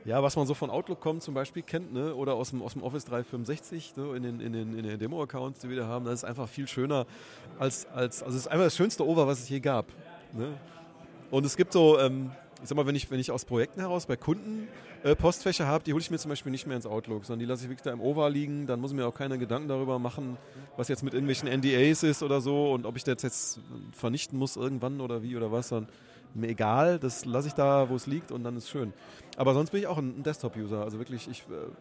[SPEAKER 4] ja, was man so von Outlook kommt zum Beispiel kennt, ne? oder aus dem, aus dem Office 365 ne? in den, in den, in den Demo-Accounts, die wir da haben, das ist einfach viel schöner als, als also es ist einfach das schönste Over, was es je gab. Ne? Und es gibt so, ähm, ich sag mal, wenn ich, wenn ich aus Projekten heraus bei Kunden äh, Postfächer habe, die hole ich mir zum Beispiel nicht mehr ins Outlook, sondern die lasse ich wirklich da im Over liegen, dann muss ich mir auch keine Gedanken darüber machen, was jetzt mit irgendwelchen NDAs ist oder so und ob ich das jetzt vernichten muss irgendwann oder wie oder was, dann mir egal, das lasse ich da, wo es liegt und dann ist schön. Aber sonst bin ich auch ein Desktop-User. Also wirklich, ich. Äh,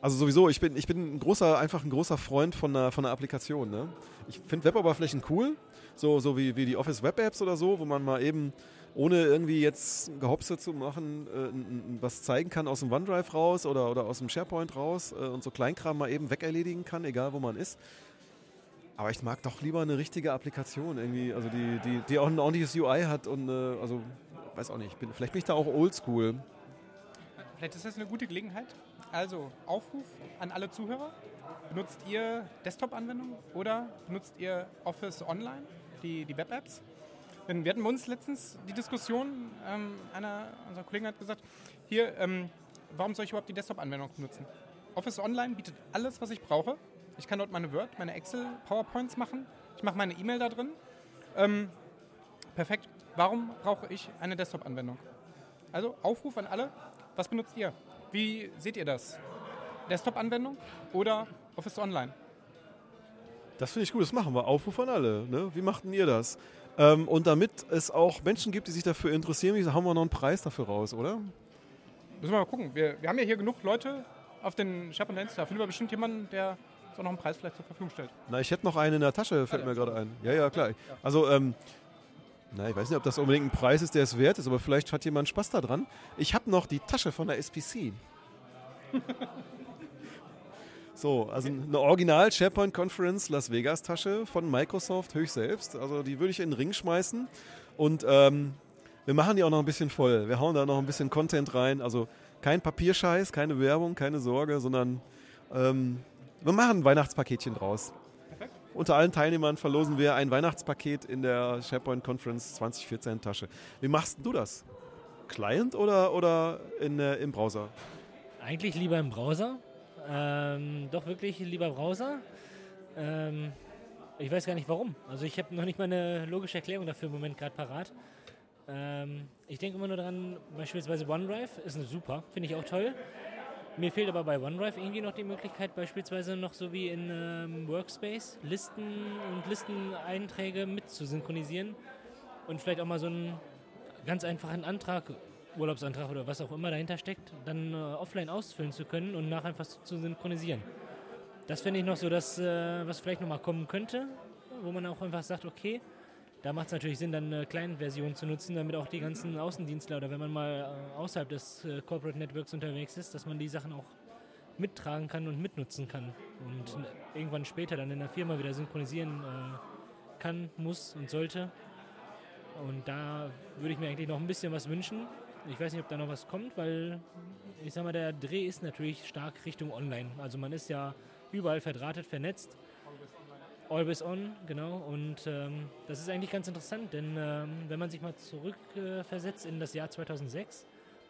[SPEAKER 4] also sowieso, ich bin, ich bin ein großer, einfach ein großer Freund von einer, von einer Applikation. Ne? Ich finde Web-Oberflächen cool, so, so wie, wie die Office Web Apps oder so, wo man mal eben ohne irgendwie jetzt Gehopse zu machen, äh, was zeigen kann aus dem OneDrive raus oder, oder aus dem SharePoint raus äh, und so Kleinkram mal eben wegerledigen kann, egal wo man ist. Aber ich mag doch lieber eine richtige Applikation irgendwie, also die, die, die auch ein ordentliches UI hat und äh, also weiß auch nicht, bin, vielleicht bin ich da auch oldschool.
[SPEAKER 5] Vielleicht ist das eine gute Gelegenheit. Also Aufruf an alle Zuhörer. Benutzt ihr Desktop-Anwendungen oder benutzt ihr Office Online, die, die Web-Apps? Denn wir hatten bei uns letztens die Diskussion, ähm, einer unserer Kollegen hat gesagt, hier, ähm, warum soll ich überhaupt die Desktop-Anwendung benutzen? Office Online bietet alles, was ich brauche. Ich kann dort meine Word, meine Excel, PowerPoints machen. Ich mache meine E-Mail da drin. Ähm, perfekt. Warum brauche ich eine Desktop-Anwendung? Also Aufruf an alle, was benutzt ihr? Wie seht ihr das? Desktop-Anwendung oder Office Online?
[SPEAKER 4] Das finde ich gut, das machen wir. Aufruf an alle. Ne? Wie machten ihr das? Ähm, und damit es auch Menschen gibt, die sich dafür interessieren, haben wir noch einen Preis dafür raus, oder?
[SPEAKER 5] Müssen wir mal gucken. Wir, wir haben ja hier genug Leute auf den SharePoint Lens. Da finden wir bestimmt jemanden, der uns auch noch einen Preis vielleicht zur Verfügung stellt.
[SPEAKER 4] Na, ich hätte noch einen in der Tasche, fällt mir gerade ein. Ja, ja, klar. Also, ähm, na, ich weiß nicht, ob das unbedingt ein Preis ist, der es wert ist, aber vielleicht hat jemand Spaß daran. Ich habe noch die Tasche von der SPC. [LAUGHS] so, also eine Original SharePoint Conference Las Vegas Tasche von Microsoft höchst selbst. Also die würde ich in den Ring schmeißen und ähm, wir machen die auch noch ein bisschen voll. Wir hauen da noch ein bisschen Content rein. Also kein Papierscheiß, keine Werbung, keine Sorge, sondern ähm, wir machen ein Weihnachtspaketchen draus. Unter allen Teilnehmern verlosen wir ein Weihnachtspaket in der SharePoint Conference 2014 Tasche. Wie machst du das? Client oder, oder in, äh, im Browser?
[SPEAKER 1] Eigentlich lieber im Browser. Ähm, doch wirklich lieber Browser. Ähm, ich weiß gar nicht warum. Also ich habe noch nicht mal eine logische Erklärung dafür im Moment gerade parat. Ähm, ich denke immer nur daran, beispielsweise OneDrive ist eine super, finde ich auch toll. Mir fehlt aber bei OneDrive irgendwie noch die Möglichkeit, beispielsweise noch so wie in ähm, Workspace Listen und Listeneinträge mit zu synchronisieren und vielleicht auch mal so einen ganz einfachen Antrag, Urlaubsantrag oder was auch immer dahinter steckt, dann äh, offline ausfüllen zu können und nachher einfach zu, zu synchronisieren. Das finde ich noch so das, äh, was vielleicht nochmal kommen könnte, wo man auch einfach sagt, okay, Da macht es natürlich Sinn, dann eine Client-Version zu nutzen, damit auch die ganzen Außendienstler oder wenn man mal äh, außerhalb des äh, Corporate Networks unterwegs ist, dass man die Sachen auch mittragen kann und mitnutzen kann und irgendwann später dann in der Firma wieder synchronisieren äh, kann, muss und sollte. Und da würde ich mir eigentlich noch ein bisschen was wünschen. Ich weiß nicht, ob da noch was kommt, weil ich sag mal, der Dreh ist natürlich stark Richtung Online. Also man ist ja überall verdrahtet, vernetzt. Always on, genau. Und ähm, das ist eigentlich ganz interessant, denn ähm, wenn man sich mal zurückversetzt äh, in das Jahr 2006,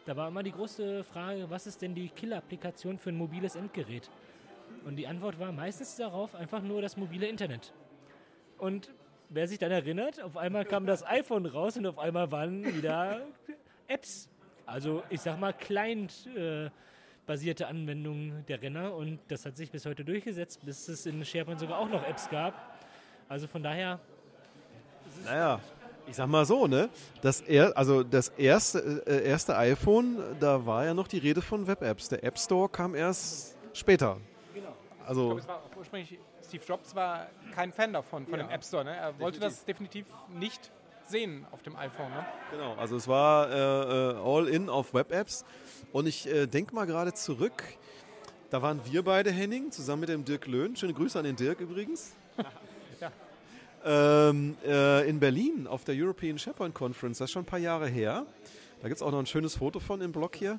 [SPEAKER 1] da war immer die große Frage, was ist denn die Killer-Applikation für ein mobiles Endgerät? Und die Antwort war meistens darauf einfach nur das mobile Internet. Und wer sich dann erinnert, auf einmal kam das [LAUGHS] iPhone raus und auf einmal waren wieder Apps. Also ich sag mal Client. Äh, basierte Anwendungen der Renner und das hat sich bis heute durchgesetzt, bis es in SharePoint sogar auch noch Apps gab. Also von daher.
[SPEAKER 4] Naja, ich sag mal so, ne? Das, er, also das erste, äh, erste iPhone, da war ja noch die Rede von Web-Apps. Der App Store kam erst später. Genau. Also ich
[SPEAKER 5] glaube, es war ursprünglich, Steve Jobs war kein Fan davon, von ja. dem App Store. Ne? Er wollte definitiv. das definitiv nicht sehen auf dem iPhone. Ne?
[SPEAKER 4] Genau, also es war äh, äh all in auf Web-Apps. Und ich äh, denke mal gerade zurück, da waren wir beide, Henning, zusammen mit dem Dirk Löhn. Schöne Grüße an den Dirk übrigens. [LAUGHS] ja. ähm, äh, in Berlin auf der European SharePoint Conference, das ist schon ein paar Jahre her. Da gibt es auch noch ein schönes Foto von im Blog hier.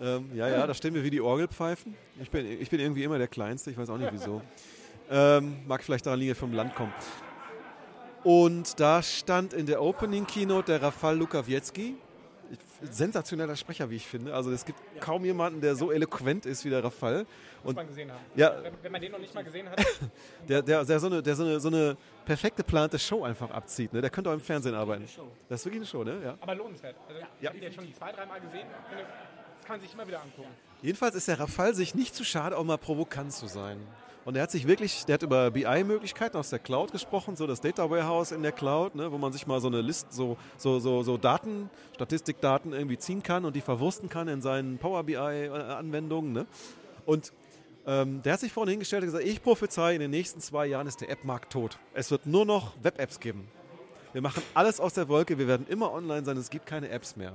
[SPEAKER 4] Ähm, ja, ja, da stehen wir wie die Orgelpfeifen. Ich bin, ich bin irgendwie immer der Kleinste, ich weiß auch nicht wieso. [LAUGHS] Ähm, mag vielleicht daran liegen, vom Land komme. Und da stand in der Opening Keynote der Rafal Lukawiecki, sensationeller Sprecher, wie ich finde. Also es gibt ja. kaum jemanden, der so eloquent ist wie der Rafal.
[SPEAKER 5] Muss man gesehen haben.
[SPEAKER 4] Ja,
[SPEAKER 5] wenn, wenn, man den noch nicht mal gesehen hat. [LAUGHS]
[SPEAKER 4] der, der, der, so eine, der so eine, so eine perfekt geplante Show einfach abzieht. Ne? Der könnte auch im Fernsehen arbeiten. Das ist wirklich eine Show, ne?
[SPEAKER 5] Ja. Aber lohnenswert. Also, ja. Ich habe den schon zwei, dreimal gesehen. Das kann man sich immer wieder angucken.
[SPEAKER 4] Jedenfalls ist der Rafal sich nicht zu schade, auch mal provokant zu sein. Und er hat sich wirklich, der hat über BI-Möglichkeiten aus der Cloud gesprochen, so das Data Warehouse in der Cloud, ne, wo man sich mal so eine Liste, so, so, so, so Daten, Statistikdaten irgendwie ziehen kann und die verwursten kann in seinen Power BI-Anwendungen. Ne? Und ähm, der hat sich vorhin hingestellt und gesagt, ich prophezei, in den nächsten zwei Jahren ist der App-Markt tot. Es wird nur noch Web-Apps geben. Wir machen alles aus der Wolke, wir werden immer online sein, es gibt keine Apps mehr.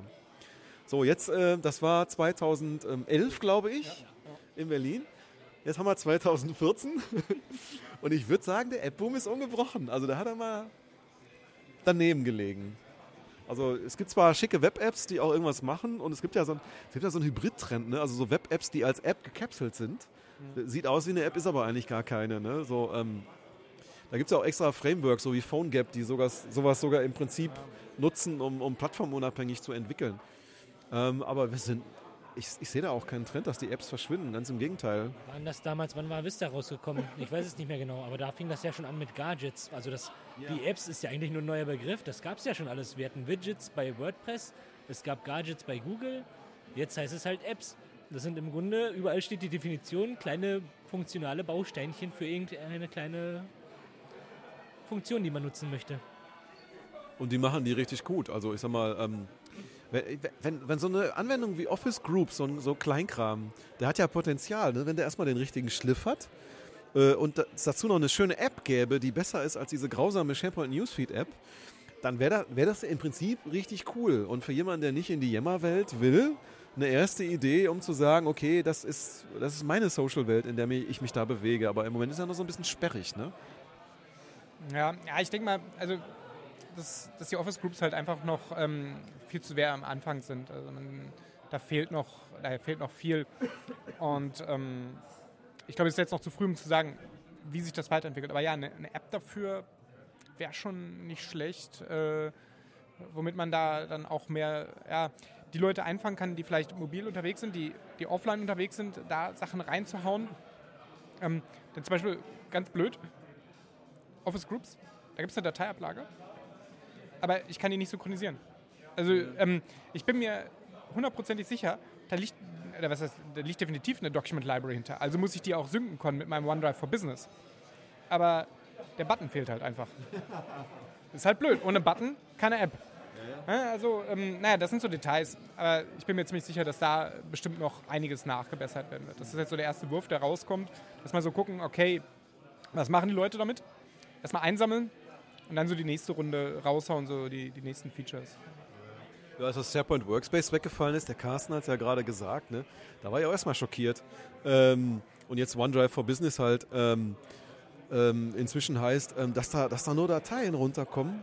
[SPEAKER 4] So, jetzt, äh, das war 2011, glaube ich, in Berlin. Jetzt haben wir 2014 [LAUGHS] und ich würde sagen, der App-Boom ist ungebrochen. Also da hat er mal daneben gelegen. Also es gibt zwar schicke Web-Apps, die auch irgendwas machen und es gibt ja so, ein, es gibt ja so einen Hybrid-Trend, ne? also so Web-Apps, die als App gekapselt sind. Sieht aus wie eine App, ist aber eigentlich gar keine. Ne? So, ähm, da gibt es ja auch extra Frameworks, so wie PhoneGap, die sowas, sowas sogar im Prinzip nutzen, um, um plattformunabhängig zu entwickeln. Ähm, aber wir sind ich, ich sehe da auch keinen Trend, dass die Apps verschwinden, ganz im Gegenteil.
[SPEAKER 1] Wann das damals, wann war Vista rausgekommen? Ich weiß es nicht mehr genau, aber da fing das ja schon an mit Gadgets. Also das, ja. die Apps ist ja eigentlich nur ein neuer Begriff, das gab es ja schon alles. Wir hatten Widgets bei WordPress, es gab Gadgets bei Google, jetzt heißt es halt Apps. Das sind im Grunde, überall steht die Definition, kleine funktionale Bausteinchen für irgendeine kleine Funktion, die man nutzen möchte.
[SPEAKER 4] Und die machen die richtig gut. Also ich sag mal, ähm, wenn, wenn, wenn, so eine Anwendung wie Office Group, so, so Kleinkram, der hat ja Potenzial, ne? wenn der erstmal den richtigen Schliff hat äh, und es dazu noch eine schöne App gäbe, die besser ist als diese grausame SharePoint Newsfeed App, dann wäre da, wär das im Prinzip richtig cool. Und für jemanden, der nicht in die Yammer-Welt will, eine erste Idee, um zu sagen, okay, das ist, das ist meine Social-Welt, in der ich mich da bewege. Aber im Moment ist er noch so ein bisschen sperrig, ne?
[SPEAKER 5] Ja, ja ich denke mal, also dass, dass die Office Groups halt einfach noch ähm, viel zu sehr am Anfang sind. Also man, da fehlt noch, da fehlt noch viel. Und ähm, ich glaube, es ist jetzt noch zu früh, um zu sagen, wie sich das weiterentwickelt. Aber ja, eine, eine App dafür wäre schon nicht schlecht, äh, womit man da dann auch mehr ja, die Leute einfangen kann, die vielleicht mobil unterwegs sind, die, die offline unterwegs sind, da Sachen reinzuhauen. Ähm, denn zum Beispiel, ganz blöd, Office Groups, da gibt es eine Dateiablage aber ich kann die nicht synchronisieren. Also ähm, ich bin mir hundertprozentig sicher, da liegt, oder was heißt, da liegt definitiv eine Document Library hinter. Also muss ich die auch synken können mit meinem OneDrive for Business. Aber der Button fehlt halt einfach. [LAUGHS] ist halt blöd. Ohne Button keine App. Also, ähm, naja, das sind so Details. Aber ich bin mir ziemlich sicher, dass da bestimmt noch einiges nachgebessert werden wird. Das ist jetzt so der erste Wurf, der rauskommt. Dass wir so gucken, okay, was machen die Leute damit? Erstmal einsammeln, und dann so die nächste Runde raushauen, so die, die nächsten Features.
[SPEAKER 4] Ja, als das SharePoint Workspace weggefallen ist, der Carsten hat es ja gerade gesagt, ne? da war ich auch erstmal schockiert. Ähm, und jetzt OneDrive for Business halt ähm, ähm, inzwischen heißt, ähm, dass, da, dass da nur Dateien runterkommen.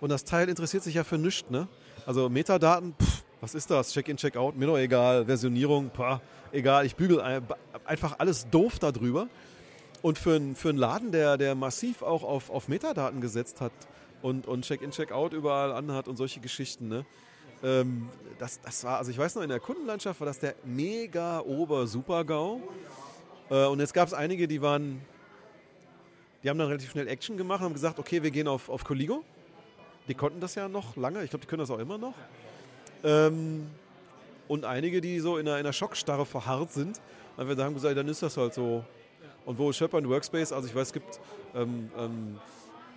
[SPEAKER 4] Und das Teil interessiert sich ja für nichts. Ne? Also Metadaten, pff, was ist das? Check-in, Check-out, mir doch egal. Versionierung, pah, egal. Ich bügel einfach alles doof darüber. Und für, für einen Laden, der, der massiv auch auf, auf Metadaten gesetzt hat und, und Check-in, Check-out überall anhat und solche Geschichten, ne? Ähm, das, das war, also ich weiß noch, in der Kundenlandschaft war das der mega Ober-Super-GAU. Äh, und jetzt gab es einige, die waren, die haben dann relativ schnell Action gemacht und haben gesagt, okay, wir gehen auf, auf Coligo. Die konnten das ja noch lange, ich glaube, die können das auch immer noch. Ähm, und einige, die so in einer, in einer Schockstarre verharrt sind, haben gesagt, dann ist das halt so. Und wo SharePoint Workspace, also ich weiß, es gibt ähm, ähm,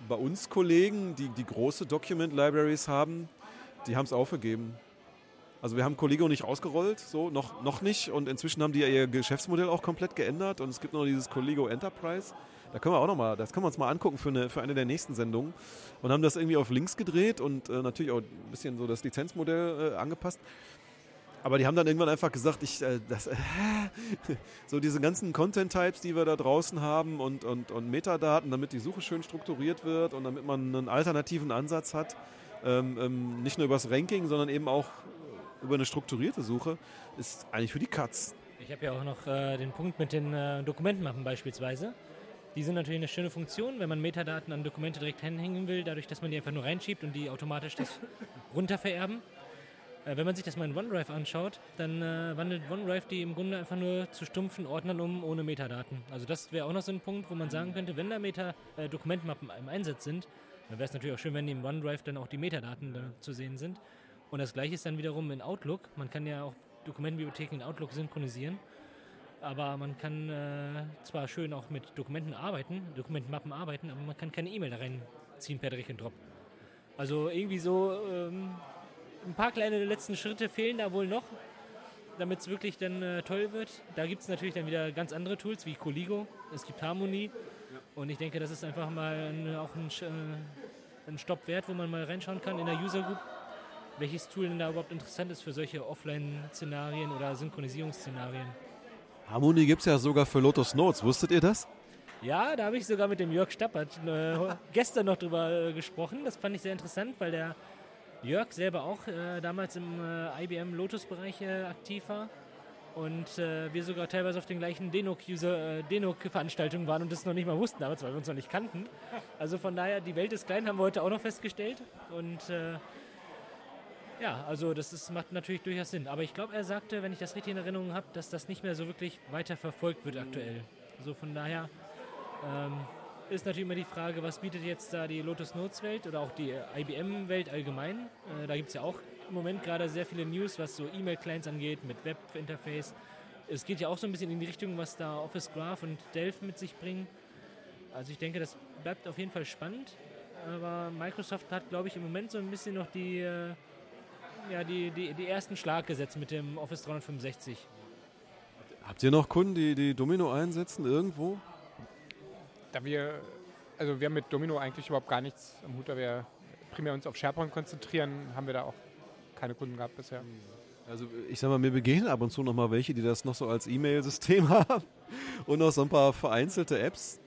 [SPEAKER 4] bei uns Kollegen, die, die große Document Libraries haben, die haben es aufgegeben. Also wir haben Colligo nicht ausgerollt, so noch, noch nicht. Und inzwischen haben die ja ihr Geschäftsmodell auch komplett geändert. Und es gibt noch dieses Colligo Enterprise. Da können wir auch noch mal, das können wir uns mal angucken für eine, für eine der nächsten Sendungen. Und haben das irgendwie auf links gedreht und äh, natürlich auch ein bisschen so das Lizenzmodell äh, angepasst. Aber die haben dann irgendwann einfach gesagt, ich, äh, das, äh, so diese ganzen Content-Types, die wir da draußen haben und, und, und Metadaten, damit die Suche schön strukturiert wird und damit man einen alternativen Ansatz hat, ähm, ähm, nicht nur übers Ranking, sondern eben auch über eine strukturierte Suche, ist eigentlich für die Katz.
[SPEAKER 1] Ich habe ja auch noch äh, den Punkt mit den äh, Dokumentenmappen beispielsweise. Die sind natürlich eine schöne Funktion, wenn man Metadaten an Dokumente direkt hinhängen will, dadurch, dass man die einfach nur reinschiebt und die automatisch das [LAUGHS] runtervererben. Äh, wenn man sich das mal in OneDrive anschaut, dann äh, wandelt OneDrive die im Grunde einfach nur zu stumpfen Ordnern um, ohne Metadaten. Also das wäre auch noch so ein Punkt, wo man sagen könnte, wenn da Meta äh, im Einsatz sind, dann wäre es natürlich auch schön, wenn im OneDrive dann auch die Metadaten zu sehen sind. Und das gleiche ist dann wiederum in Outlook. Man kann ja auch Dokumentenbibliotheken in Outlook synchronisieren. Aber man kann äh, zwar schön auch mit Dokumenten arbeiten, Dokumentenmappen arbeiten, aber man kann keine E-Mail da reinziehen per Drag and Drop. Also irgendwie so ähm, ein paar kleine letzten Schritte fehlen da wohl noch, damit es wirklich dann äh, toll wird. Da gibt es natürlich dann wieder ganz andere Tools wie Coligo, es gibt Harmony. Und ich denke, das ist einfach mal ein, auch ein, äh, ein Stopp wert, wo man mal reinschauen kann in der User Group welches Tool denn da überhaupt interessant ist für solche Offline-Szenarien oder Synchronisierungsszenarien.
[SPEAKER 4] Harmony gibt es ja sogar für Lotus Notes. Wusstet ihr das?
[SPEAKER 1] Ja, da habe ich sogar mit dem Jörg Stappert äh, [LAUGHS] gestern noch drüber äh, gesprochen. Das fand ich sehr interessant, weil der Jörg selber auch äh, damals im äh, IBM Lotus-Bereich äh, aktiv war und äh, wir sogar teilweise auf den gleichen Denok-Veranstaltungen waren und das noch nicht mal wussten damals, weil wir uns noch nicht kannten. Also von daher, die Welt ist klein, haben wir heute auch noch festgestellt und ja, also das ist, macht natürlich durchaus Sinn. Aber ich glaube, er sagte, wenn ich das richtig in Erinnerung habe, dass das nicht mehr so wirklich weiter verfolgt wird aktuell. Also von daher ähm, ist natürlich immer die Frage, was bietet jetzt da die Lotus Notes Welt oder auch die IBM-Welt allgemein. Äh, da gibt es ja auch im Moment gerade sehr viele News, was so E-Mail-Clients angeht, mit Web-Interface. Es geht ja auch so ein bisschen in die Richtung, was da Office Graph und Delph mit sich bringen. Also ich denke, das bleibt auf jeden Fall spannend. Aber Microsoft hat, glaube ich, im Moment so ein bisschen noch die... Äh, ja, die, die, die ersten Schlag gesetzt mit dem Office 365.
[SPEAKER 4] Habt ihr noch Kunden, die, die Domino einsetzen irgendwo?
[SPEAKER 5] Da wir, also wir haben mit Domino eigentlich überhaupt gar nichts am Hut, da wir primär uns auf SharePoint konzentrieren, haben wir da auch keine Kunden gehabt bisher.
[SPEAKER 4] Also ich sag mal, mir begegnen ab und zu noch mal welche, die das noch so als E-Mail-System [LAUGHS] haben und noch so ein paar vereinzelte Apps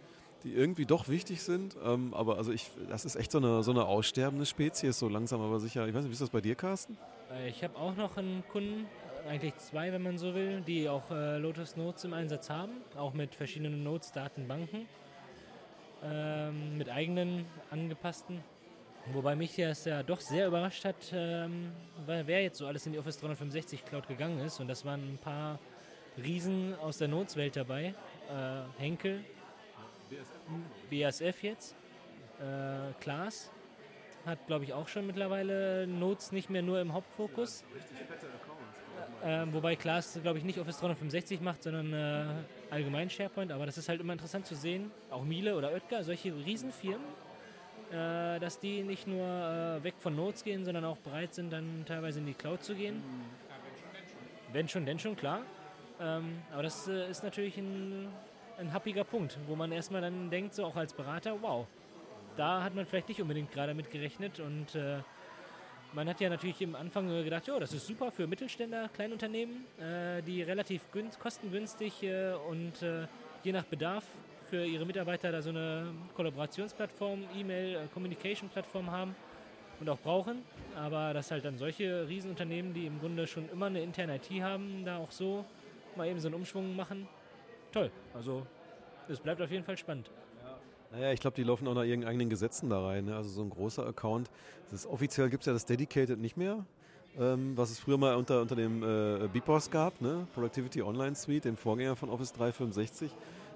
[SPEAKER 4] die irgendwie doch wichtig sind. Ähm, aber also ich, das ist echt so eine, so eine aussterbende Spezies, so langsam aber sicher. Ich weiß nicht, wie ist das bei dir, Carsten?
[SPEAKER 1] Äh, ich habe auch noch einen Kunden, eigentlich zwei, wenn man so will, die auch äh, Lotus Notes im Einsatz haben, auch mit verschiedenen Notes-Datenbanken, ähm, mit eigenen angepassten. Wobei mich das ja doch sehr überrascht hat, ähm, weil wer jetzt so alles in die Office 365 Cloud gegangen ist. Und das waren ein paar Riesen aus der Notes-Welt dabei. Äh, Henkel, BASF jetzt. Äh, Klaas hat, glaube ich, auch schon mittlerweile Notes nicht mehr nur im Hauptfokus. Äh, wobei Klaas, glaube ich, nicht Office 365 macht, sondern äh, allgemein SharePoint. Aber das ist halt immer interessant zu sehen. Auch Miele oder Oetker, solche Riesenfirmen, äh, dass die nicht nur äh, weg von Notes gehen, sondern auch bereit sind, dann teilweise in die Cloud zu gehen. Wenn schon, denn schon, klar. Ähm, aber das äh, ist natürlich ein ein happiger Punkt, wo man erstmal dann denkt, so auch als Berater, wow, da hat man vielleicht nicht unbedingt gerade mit gerechnet und äh, man hat ja natürlich am Anfang gedacht, ja, das ist super für Mittelständler, Kleinunternehmen, äh, die relativ kostengünstig äh, und äh, je nach Bedarf für ihre Mitarbeiter da so eine Kollaborationsplattform, E-Mail-Communication-Plattform haben und auch brauchen. Aber dass halt dann solche Riesenunternehmen, die im Grunde schon immer eine interne IT haben, da auch so mal eben so einen Umschwung machen, toll. Also es bleibt auf jeden Fall spannend.
[SPEAKER 4] Naja, ich glaube, die laufen auch nach ihren eigenen Gesetzen da rein. Ne? Also so ein großer Account. Ist, offiziell gibt es ja das Dedicated nicht mehr, ähm, was es früher mal unter, unter dem äh, BPOS gab, ne? Productivity Online Suite, dem Vorgänger von Office 365.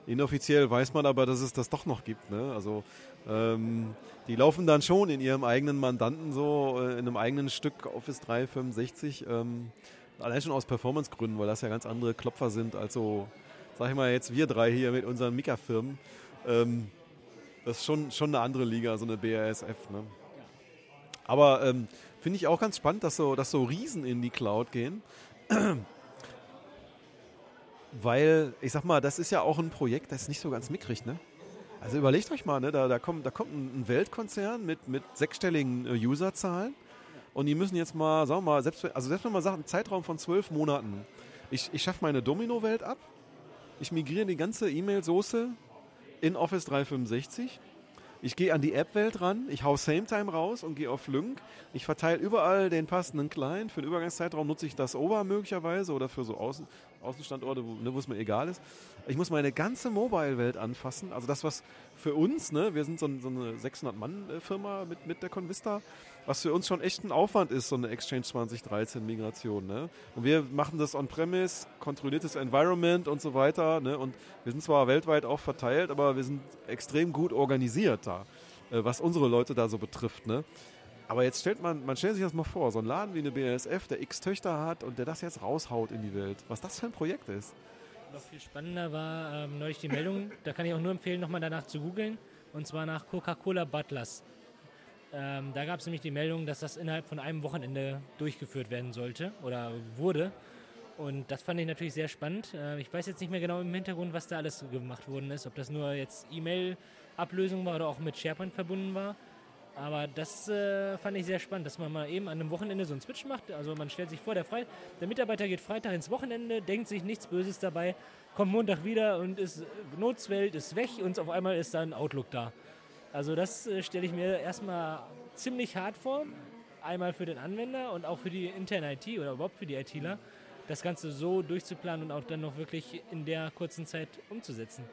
[SPEAKER 4] Inoffiziell weiß man aber, dass es das doch noch gibt. Ne? Also ähm, die laufen dann schon in ihrem eigenen Mandanten so, äh, in einem eigenen Stück Office 365. Ähm, allein schon aus Performancegründen, weil das ja ganz andere Klopfer sind als so, sag ich mal jetzt wir drei hier mit unseren Mika-Firmen. Ähm, das ist schon, schon eine andere Liga, so eine BASF. Ne? Aber ähm, finde ich auch ganz spannend, dass so, dass so Riesen in die Cloud gehen. [CLEARS THROAT] Weil, ich sag mal, das ist ja auch ein Projekt, das ist nicht so ganz mickrig, ne? Also überlegt euch mal, ne? da, da, kommt, da kommt ein Weltkonzern mit, mit sechsstelligen äh, Userzahlen und die müssen jetzt mal, sagen wir mal, selbst, also selbst wenn man sagt, einen Zeitraum von zwölf Monaten, ich, ich schaffe meine Domino-Welt ab, ich migriere die ganze E-Mail-Soße in Office 365. Ich gehe an die App-Welt ran, ich hau SameTime raus und gehe auf Lync. Ich verteile überall den passenden Client. Für den Übergangszeitraum nutze ich das Over möglicherweise oder für so Außen, Außenstandorte, wo, ne, es mir egal ist. Ich muss meine ganze Mobile-Welt anfassen. Also das, was für uns, ne, wir sind so, so eine 600-Mann-Firma mit, mit der Convista, was für uns schon echt ein Aufwand ist, so eine Exchange 2013 Migration. Ne? Und wir machen das on-premise, kontrolliertes Environment und so weiter. Ne? Und wir sind zwar weltweit auch verteilt, aber wir sind extrem gut organisiert da, äh, was unsere Leute da so betrifft. Ne? Aber jetzt stellt man, man stellt sich das mal vor, so ein Laden wie eine BASF, der x Töchter hat und der das jetzt raushaut in die Welt. Was das für ein Projekt ist.
[SPEAKER 1] Noch viel spannender war ähm, neulich die Meldung, da kann ich auch nur empfehlen, nochmal danach zu googeln, und zwar nach Coca-Cola Butlers. Ähm, da gab es nämlich die Meldung, dass das innerhalb von einem Wochenende durchgeführt werden sollte oder wurde. Und das fand ich natürlich sehr spannend. Äh, ich weiß jetzt nicht mehr genau im Hintergrund, was da alles gemacht worden ist, ob das nur jetzt E-Mail-Ablösung war oder auch mit SharePoint verbunden war. Aber das äh, fand ich sehr spannend, dass man mal eben an einem Wochenende so einen Switch macht. Also man stellt sich vor, der, Fre der Mitarbeiter geht Freitag ins Wochenende, denkt sich nichts Böses dabei, kommt Montag wieder und ist Notswelt ist weg und auf einmal ist dann Outlook da. Also das äh, stelle ich mir erstmal ziemlich hart vor. Einmal für den Anwender und auch für die interne IT oder überhaupt für die ITler, das Ganze so durchzuplanen und auch dann noch wirklich in der kurzen Zeit umzusetzen.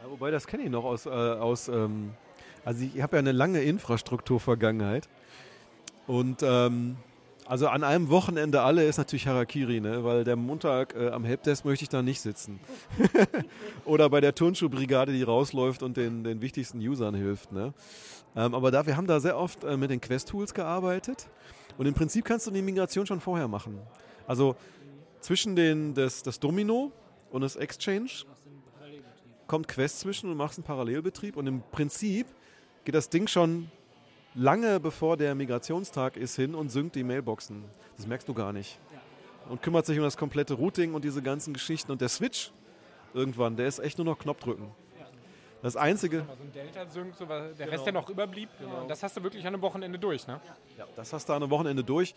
[SPEAKER 4] Ja, wobei, das kenne ich noch aus, äh, aus ähm, also ich habe ja eine lange Infrastrukturvergangenheit und ähm, also an einem Wochenende alle ist natürlich Harakiri, ne? weil der Montag äh, am Helpdesk möchte ich da nicht sitzen. [LAUGHS] Oder bei der Turnschuhbrigade, die rausläuft und den, den wichtigsten Usern hilft. Ne? Ähm, aber da, wir haben da sehr oft äh, mit den Quest-Tools gearbeitet und im Prinzip kannst du die Migration schon vorher machen. Also zwischen den, das, das Domino und das Exchange kommt Quest zwischen und machst einen Parallelbetrieb und im Prinzip geht das Ding schon lange bevor der Migrationstag ist hin und synkt die Mailboxen. Das merkst du gar nicht. Und kümmert sich um das komplette Routing und diese ganzen Geschichten. Und der Switch irgendwann, der ist echt nur noch Knopfdrücken. Das Einzige.
[SPEAKER 5] So ein Delta-Sync, so der genau. Rest, der noch überblieb, genau. das hast du wirklich an einem Wochenende durch, ne?
[SPEAKER 4] Ja, das hast du an einem Wochenende durch.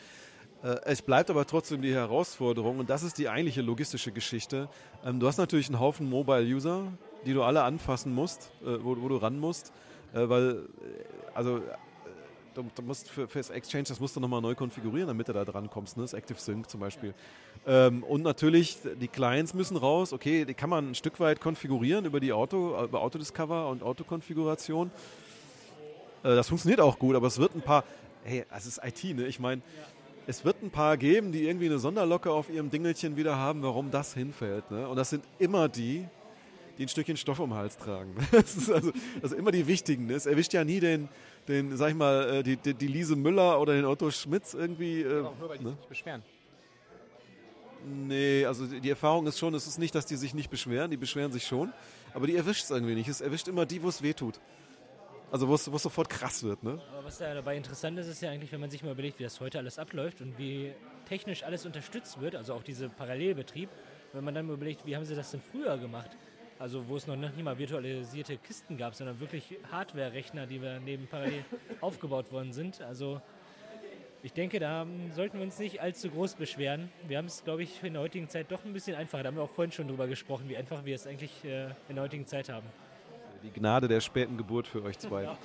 [SPEAKER 4] Äh, es bleibt aber trotzdem die Herausforderung und das ist die eigentliche logistische Geschichte. Ähm, du hast natürlich einen Haufen Mobile-User, die du alle anfassen musst, äh, wo, wo du ran musst, äh, weil also du, du musst für, für das Exchange, das musst du nochmal neu konfigurieren, damit du da dran kommst, ne? das Active Sync zum Beispiel. Ähm, und natürlich, die Clients müssen raus, okay, die kann man ein Stück weit konfigurieren über die Auto, über Autodiscover und Autokonfiguration. Äh, das funktioniert auch gut, aber es wird ein paar, hey, es ist IT, ne? Ich meine, es wird ein paar geben, die irgendwie eine Sonderlocke auf ihrem Dingelchen wieder haben, warum das hinfällt. Ne? Und das sind immer die, die ein Stückchen Stoff um den Hals tragen. [LAUGHS] Das ist also, also immer die wichtigen. Es erwischt ja nie den, den, sag ich mal, äh, die, die, die Lise Müller oder den Otto Schmitz irgendwie. Äh,
[SPEAKER 5] aber auch nur, weil die ne? sich nicht beschweren.
[SPEAKER 4] Nee, also die Erfahrung ist schon, es ist nicht, dass die sich nicht beschweren, die beschweren sich schon, aber die erwischt es irgendwie nicht. Es erwischt immer die, wo es weh tut. Also wo es sofort krass wird. Ne?
[SPEAKER 1] Aber was da dabei interessant ist, ist ja eigentlich, wenn man sich mal überlegt, wie das heute alles abläuft und wie technisch alles unterstützt wird, also auch dieser Parallelbetrieb, wenn man dann mal überlegt, wie haben sie das denn früher gemacht? Also wo es noch nicht mal virtualisierte Kisten gab, sondern wirklich Hardware-Rechner, die wir neben parallel [LAUGHS] aufgebaut worden sind. Also ich denke, da sollten wir uns nicht allzu groß beschweren. Wir haben es, glaube ich, in der heutigen Zeit doch ein bisschen einfacher. Da haben wir auch vorhin schon drüber gesprochen, wie einfach wir es eigentlich äh, in der heutigen Zeit haben.
[SPEAKER 4] Die Gnade der späten Geburt für euch zwei. [LAUGHS]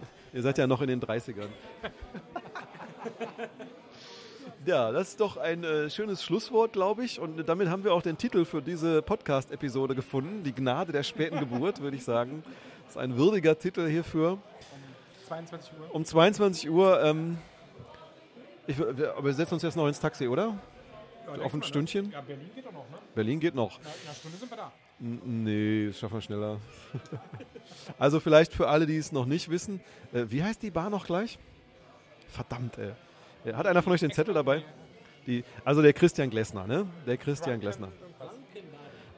[SPEAKER 4] [LAUGHS] Ihr seid ja noch in den 30ern. Ja, das ist doch ein äh, schönes Schlusswort, glaube ich. Und damit haben wir auch den Titel für diese Podcast-Episode gefunden. Die Gnade der späten Geburt, würde ich sagen. Das ist ein würdiger Titel hierfür.
[SPEAKER 5] Um 22 Uhr.
[SPEAKER 4] Um 22 Uhr. Ähm, ich, wir, aber wir setzen uns jetzt noch ins Taxi, oder?
[SPEAKER 5] Ja,
[SPEAKER 4] Auf ein
[SPEAKER 5] mal,
[SPEAKER 4] Stündchen?
[SPEAKER 5] Ne? Ja, Berlin geht doch noch, ne?
[SPEAKER 4] Berlin geht noch.
[SPEAKER 5] Na, in einer Stunde sind wir da.
[SPEAKER 4] N nee, das schaffen wir schneller. [LAUGHS] also vielleicht für alle, die es noch nicht wissen. Äh, wie heißt die Bar noch gleich? Verdammt, ey. Hat einer von euch den Zettel dabei? Die, also der Christian Glessner, ne? Der Christian Glessner.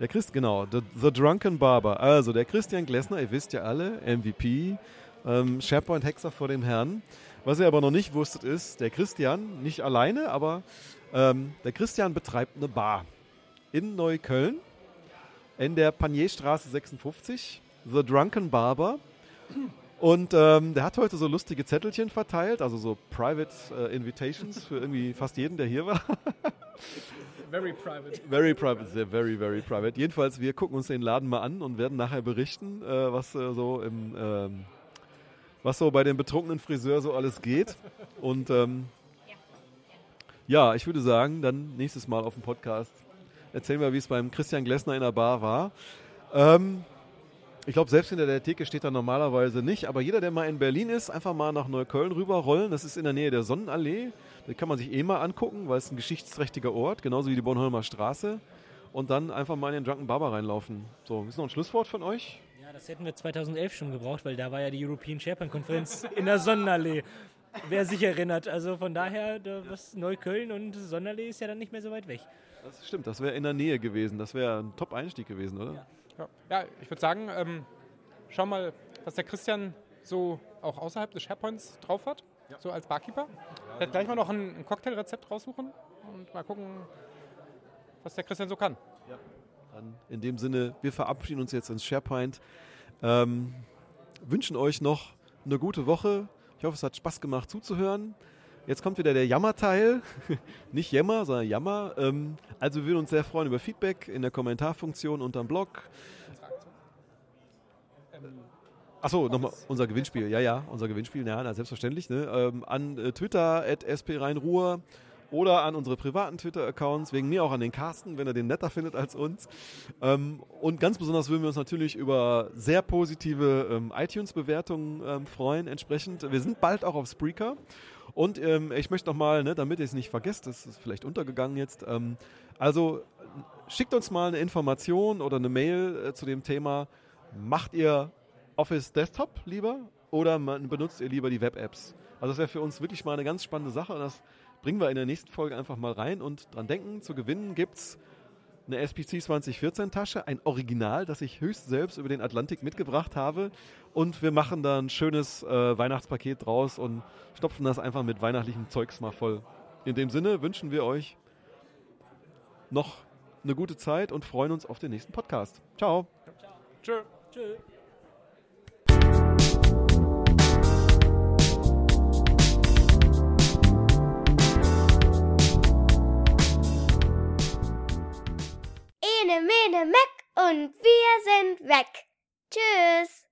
[SPEAKER 4] Der Christ, genau, the, the Drunken Barber. Also der Christian Glessner, ihr wisst ja alle, MVP, ähm, SharePoint-Hexer vor dem Herrn. Was ihr aber noch nicht wusstet ist, der Christian, nicht alleine, aber ähm, der Christian betreibt eine Bar in Neukölln in der Panierstraße 56, The Drunken Barber. Und ähm, der hat heute so lustige Zettelchen verteilt, also so Private äh, Invitations für irgendwie fast jeden, der hier war. [LAUGHS]
[SPEAKER 5] Very private.
[SPEAKER 4] Very private, sehr very, very private. Jedenfalls, wir gucken uns den Laden mal an und werden nachher berichten, äh, was äh, so im, ähm, was so bei dem betrunkenen Friseur so alles geht. Und ähm, ja, ich würde sagen, dann nächstes Mal auf dem Podcast erzählen wir, wie es beim Christian Glessner in der Bar war. Ähm, ich glaube, selbst hinter der Theke steht er normalerweise nicht, aber jeder, der mal in Berlin ist, einfach mal nach Neukölln rüberrollen. Das ist in der Nähe der Sonnenallee. Da kann man sich eh mal angucken, weil es ein geschichtsträchtiger Ort, genauso wie die Bornholmer Straße. Und dann einfach mal in den Drunken Barber reinlaufen. So, ist noch ein Schlusswort von euch?
[SPEAKER 1] Ja, das hätten wir 2011 schon gebraucht, weil da war ja die European SharePoint-Konferenz in der Sonnenallee. Wer sich erinnert. Also von daher, da, was Neukölln und Sonnenallee ist ja dann nicht mehr so weit weg.
[SPEAKER 4] Das stimmt, das wäre in der Nähe gewesen. Das wäre ein Top-Einstieg gewesen, oder?
[SPEAKER 1] Ja.
[SPEAKER 5] Ja, ja ich würde sagen, ähm, schau mal, was der Christian so auch außerhalb des SharePoints drauf hat, so als Barkeeper. Ich werde gleich mal noch ein, ein Cocktailrezept raussuchen und mal gucken, was der Christian so kann.
[SPEAKER 4] Dann in dem Sinne, wir verabschieden uns jetzt ins SharePoint. Ähm, wünschen euch noch eine gute Woche. Ich hoffe, es hat Spaß gemacht zuzuhören. Jetzt kommt wieder der Jammerteil. [LAUGHS] Nicht Jammer, sondern Jammer. Ähm, also wir würden uns sehr freuen über Feedback in der Kommentarfunktion unterm Blog. Achso, nochmal unser Gewinnspiel. Ja, ja, unser Gewinnspiel. Ja, na, selbstverständlich. Ne? Ähm, an äh, Twitter, at sprheinruhr oder an unsere privaten Twitter-Accounts, wegen mir auch an den Carsten, wenn er den netter findet als uns. Ähm, und ganz besonders würden wir uns natürlich über sehr positive ähm, iTunes-Bewertungen ähm, freuen, entsprechend. Wir sind bald auch auf Spreaker. Und ähm, ich möchte nochmal, ne, damit ihr es nicht vergesst, das ist vielleicht untergegangen jetzt, ähm, also schickt uns mal eine Information oder eine Mail äh, zu dem Thema, macht ihr Office Desktop lieber oder benutzt ihr lieber die Web-Apps? Also das wäre für uns wirklich mal eine ganz spannende Sache und das bringen wir in der nächsten Folge einfach mal rein und dran denken, zu gewinnen gibt es eine SPC 2014 Tasche, ein Original, das ich höchst selbst über den Atlantik mitgebracht habe und wir machen da ein schönes äh, Weihnachtspaket draus und stopfen das einfach mit weihnachtlichem Zeugs mal voll. In dem Sinne wünschen wir euch noch eine gute Zeit und freuen uns auf den nächsten Podcast. Ciao.
[SPEAKER 5] Tschö.
[SPEAKER 1] Tschö.
[SPEAKER 2] Ene, mene, meck und wir sind weg. Tschüss.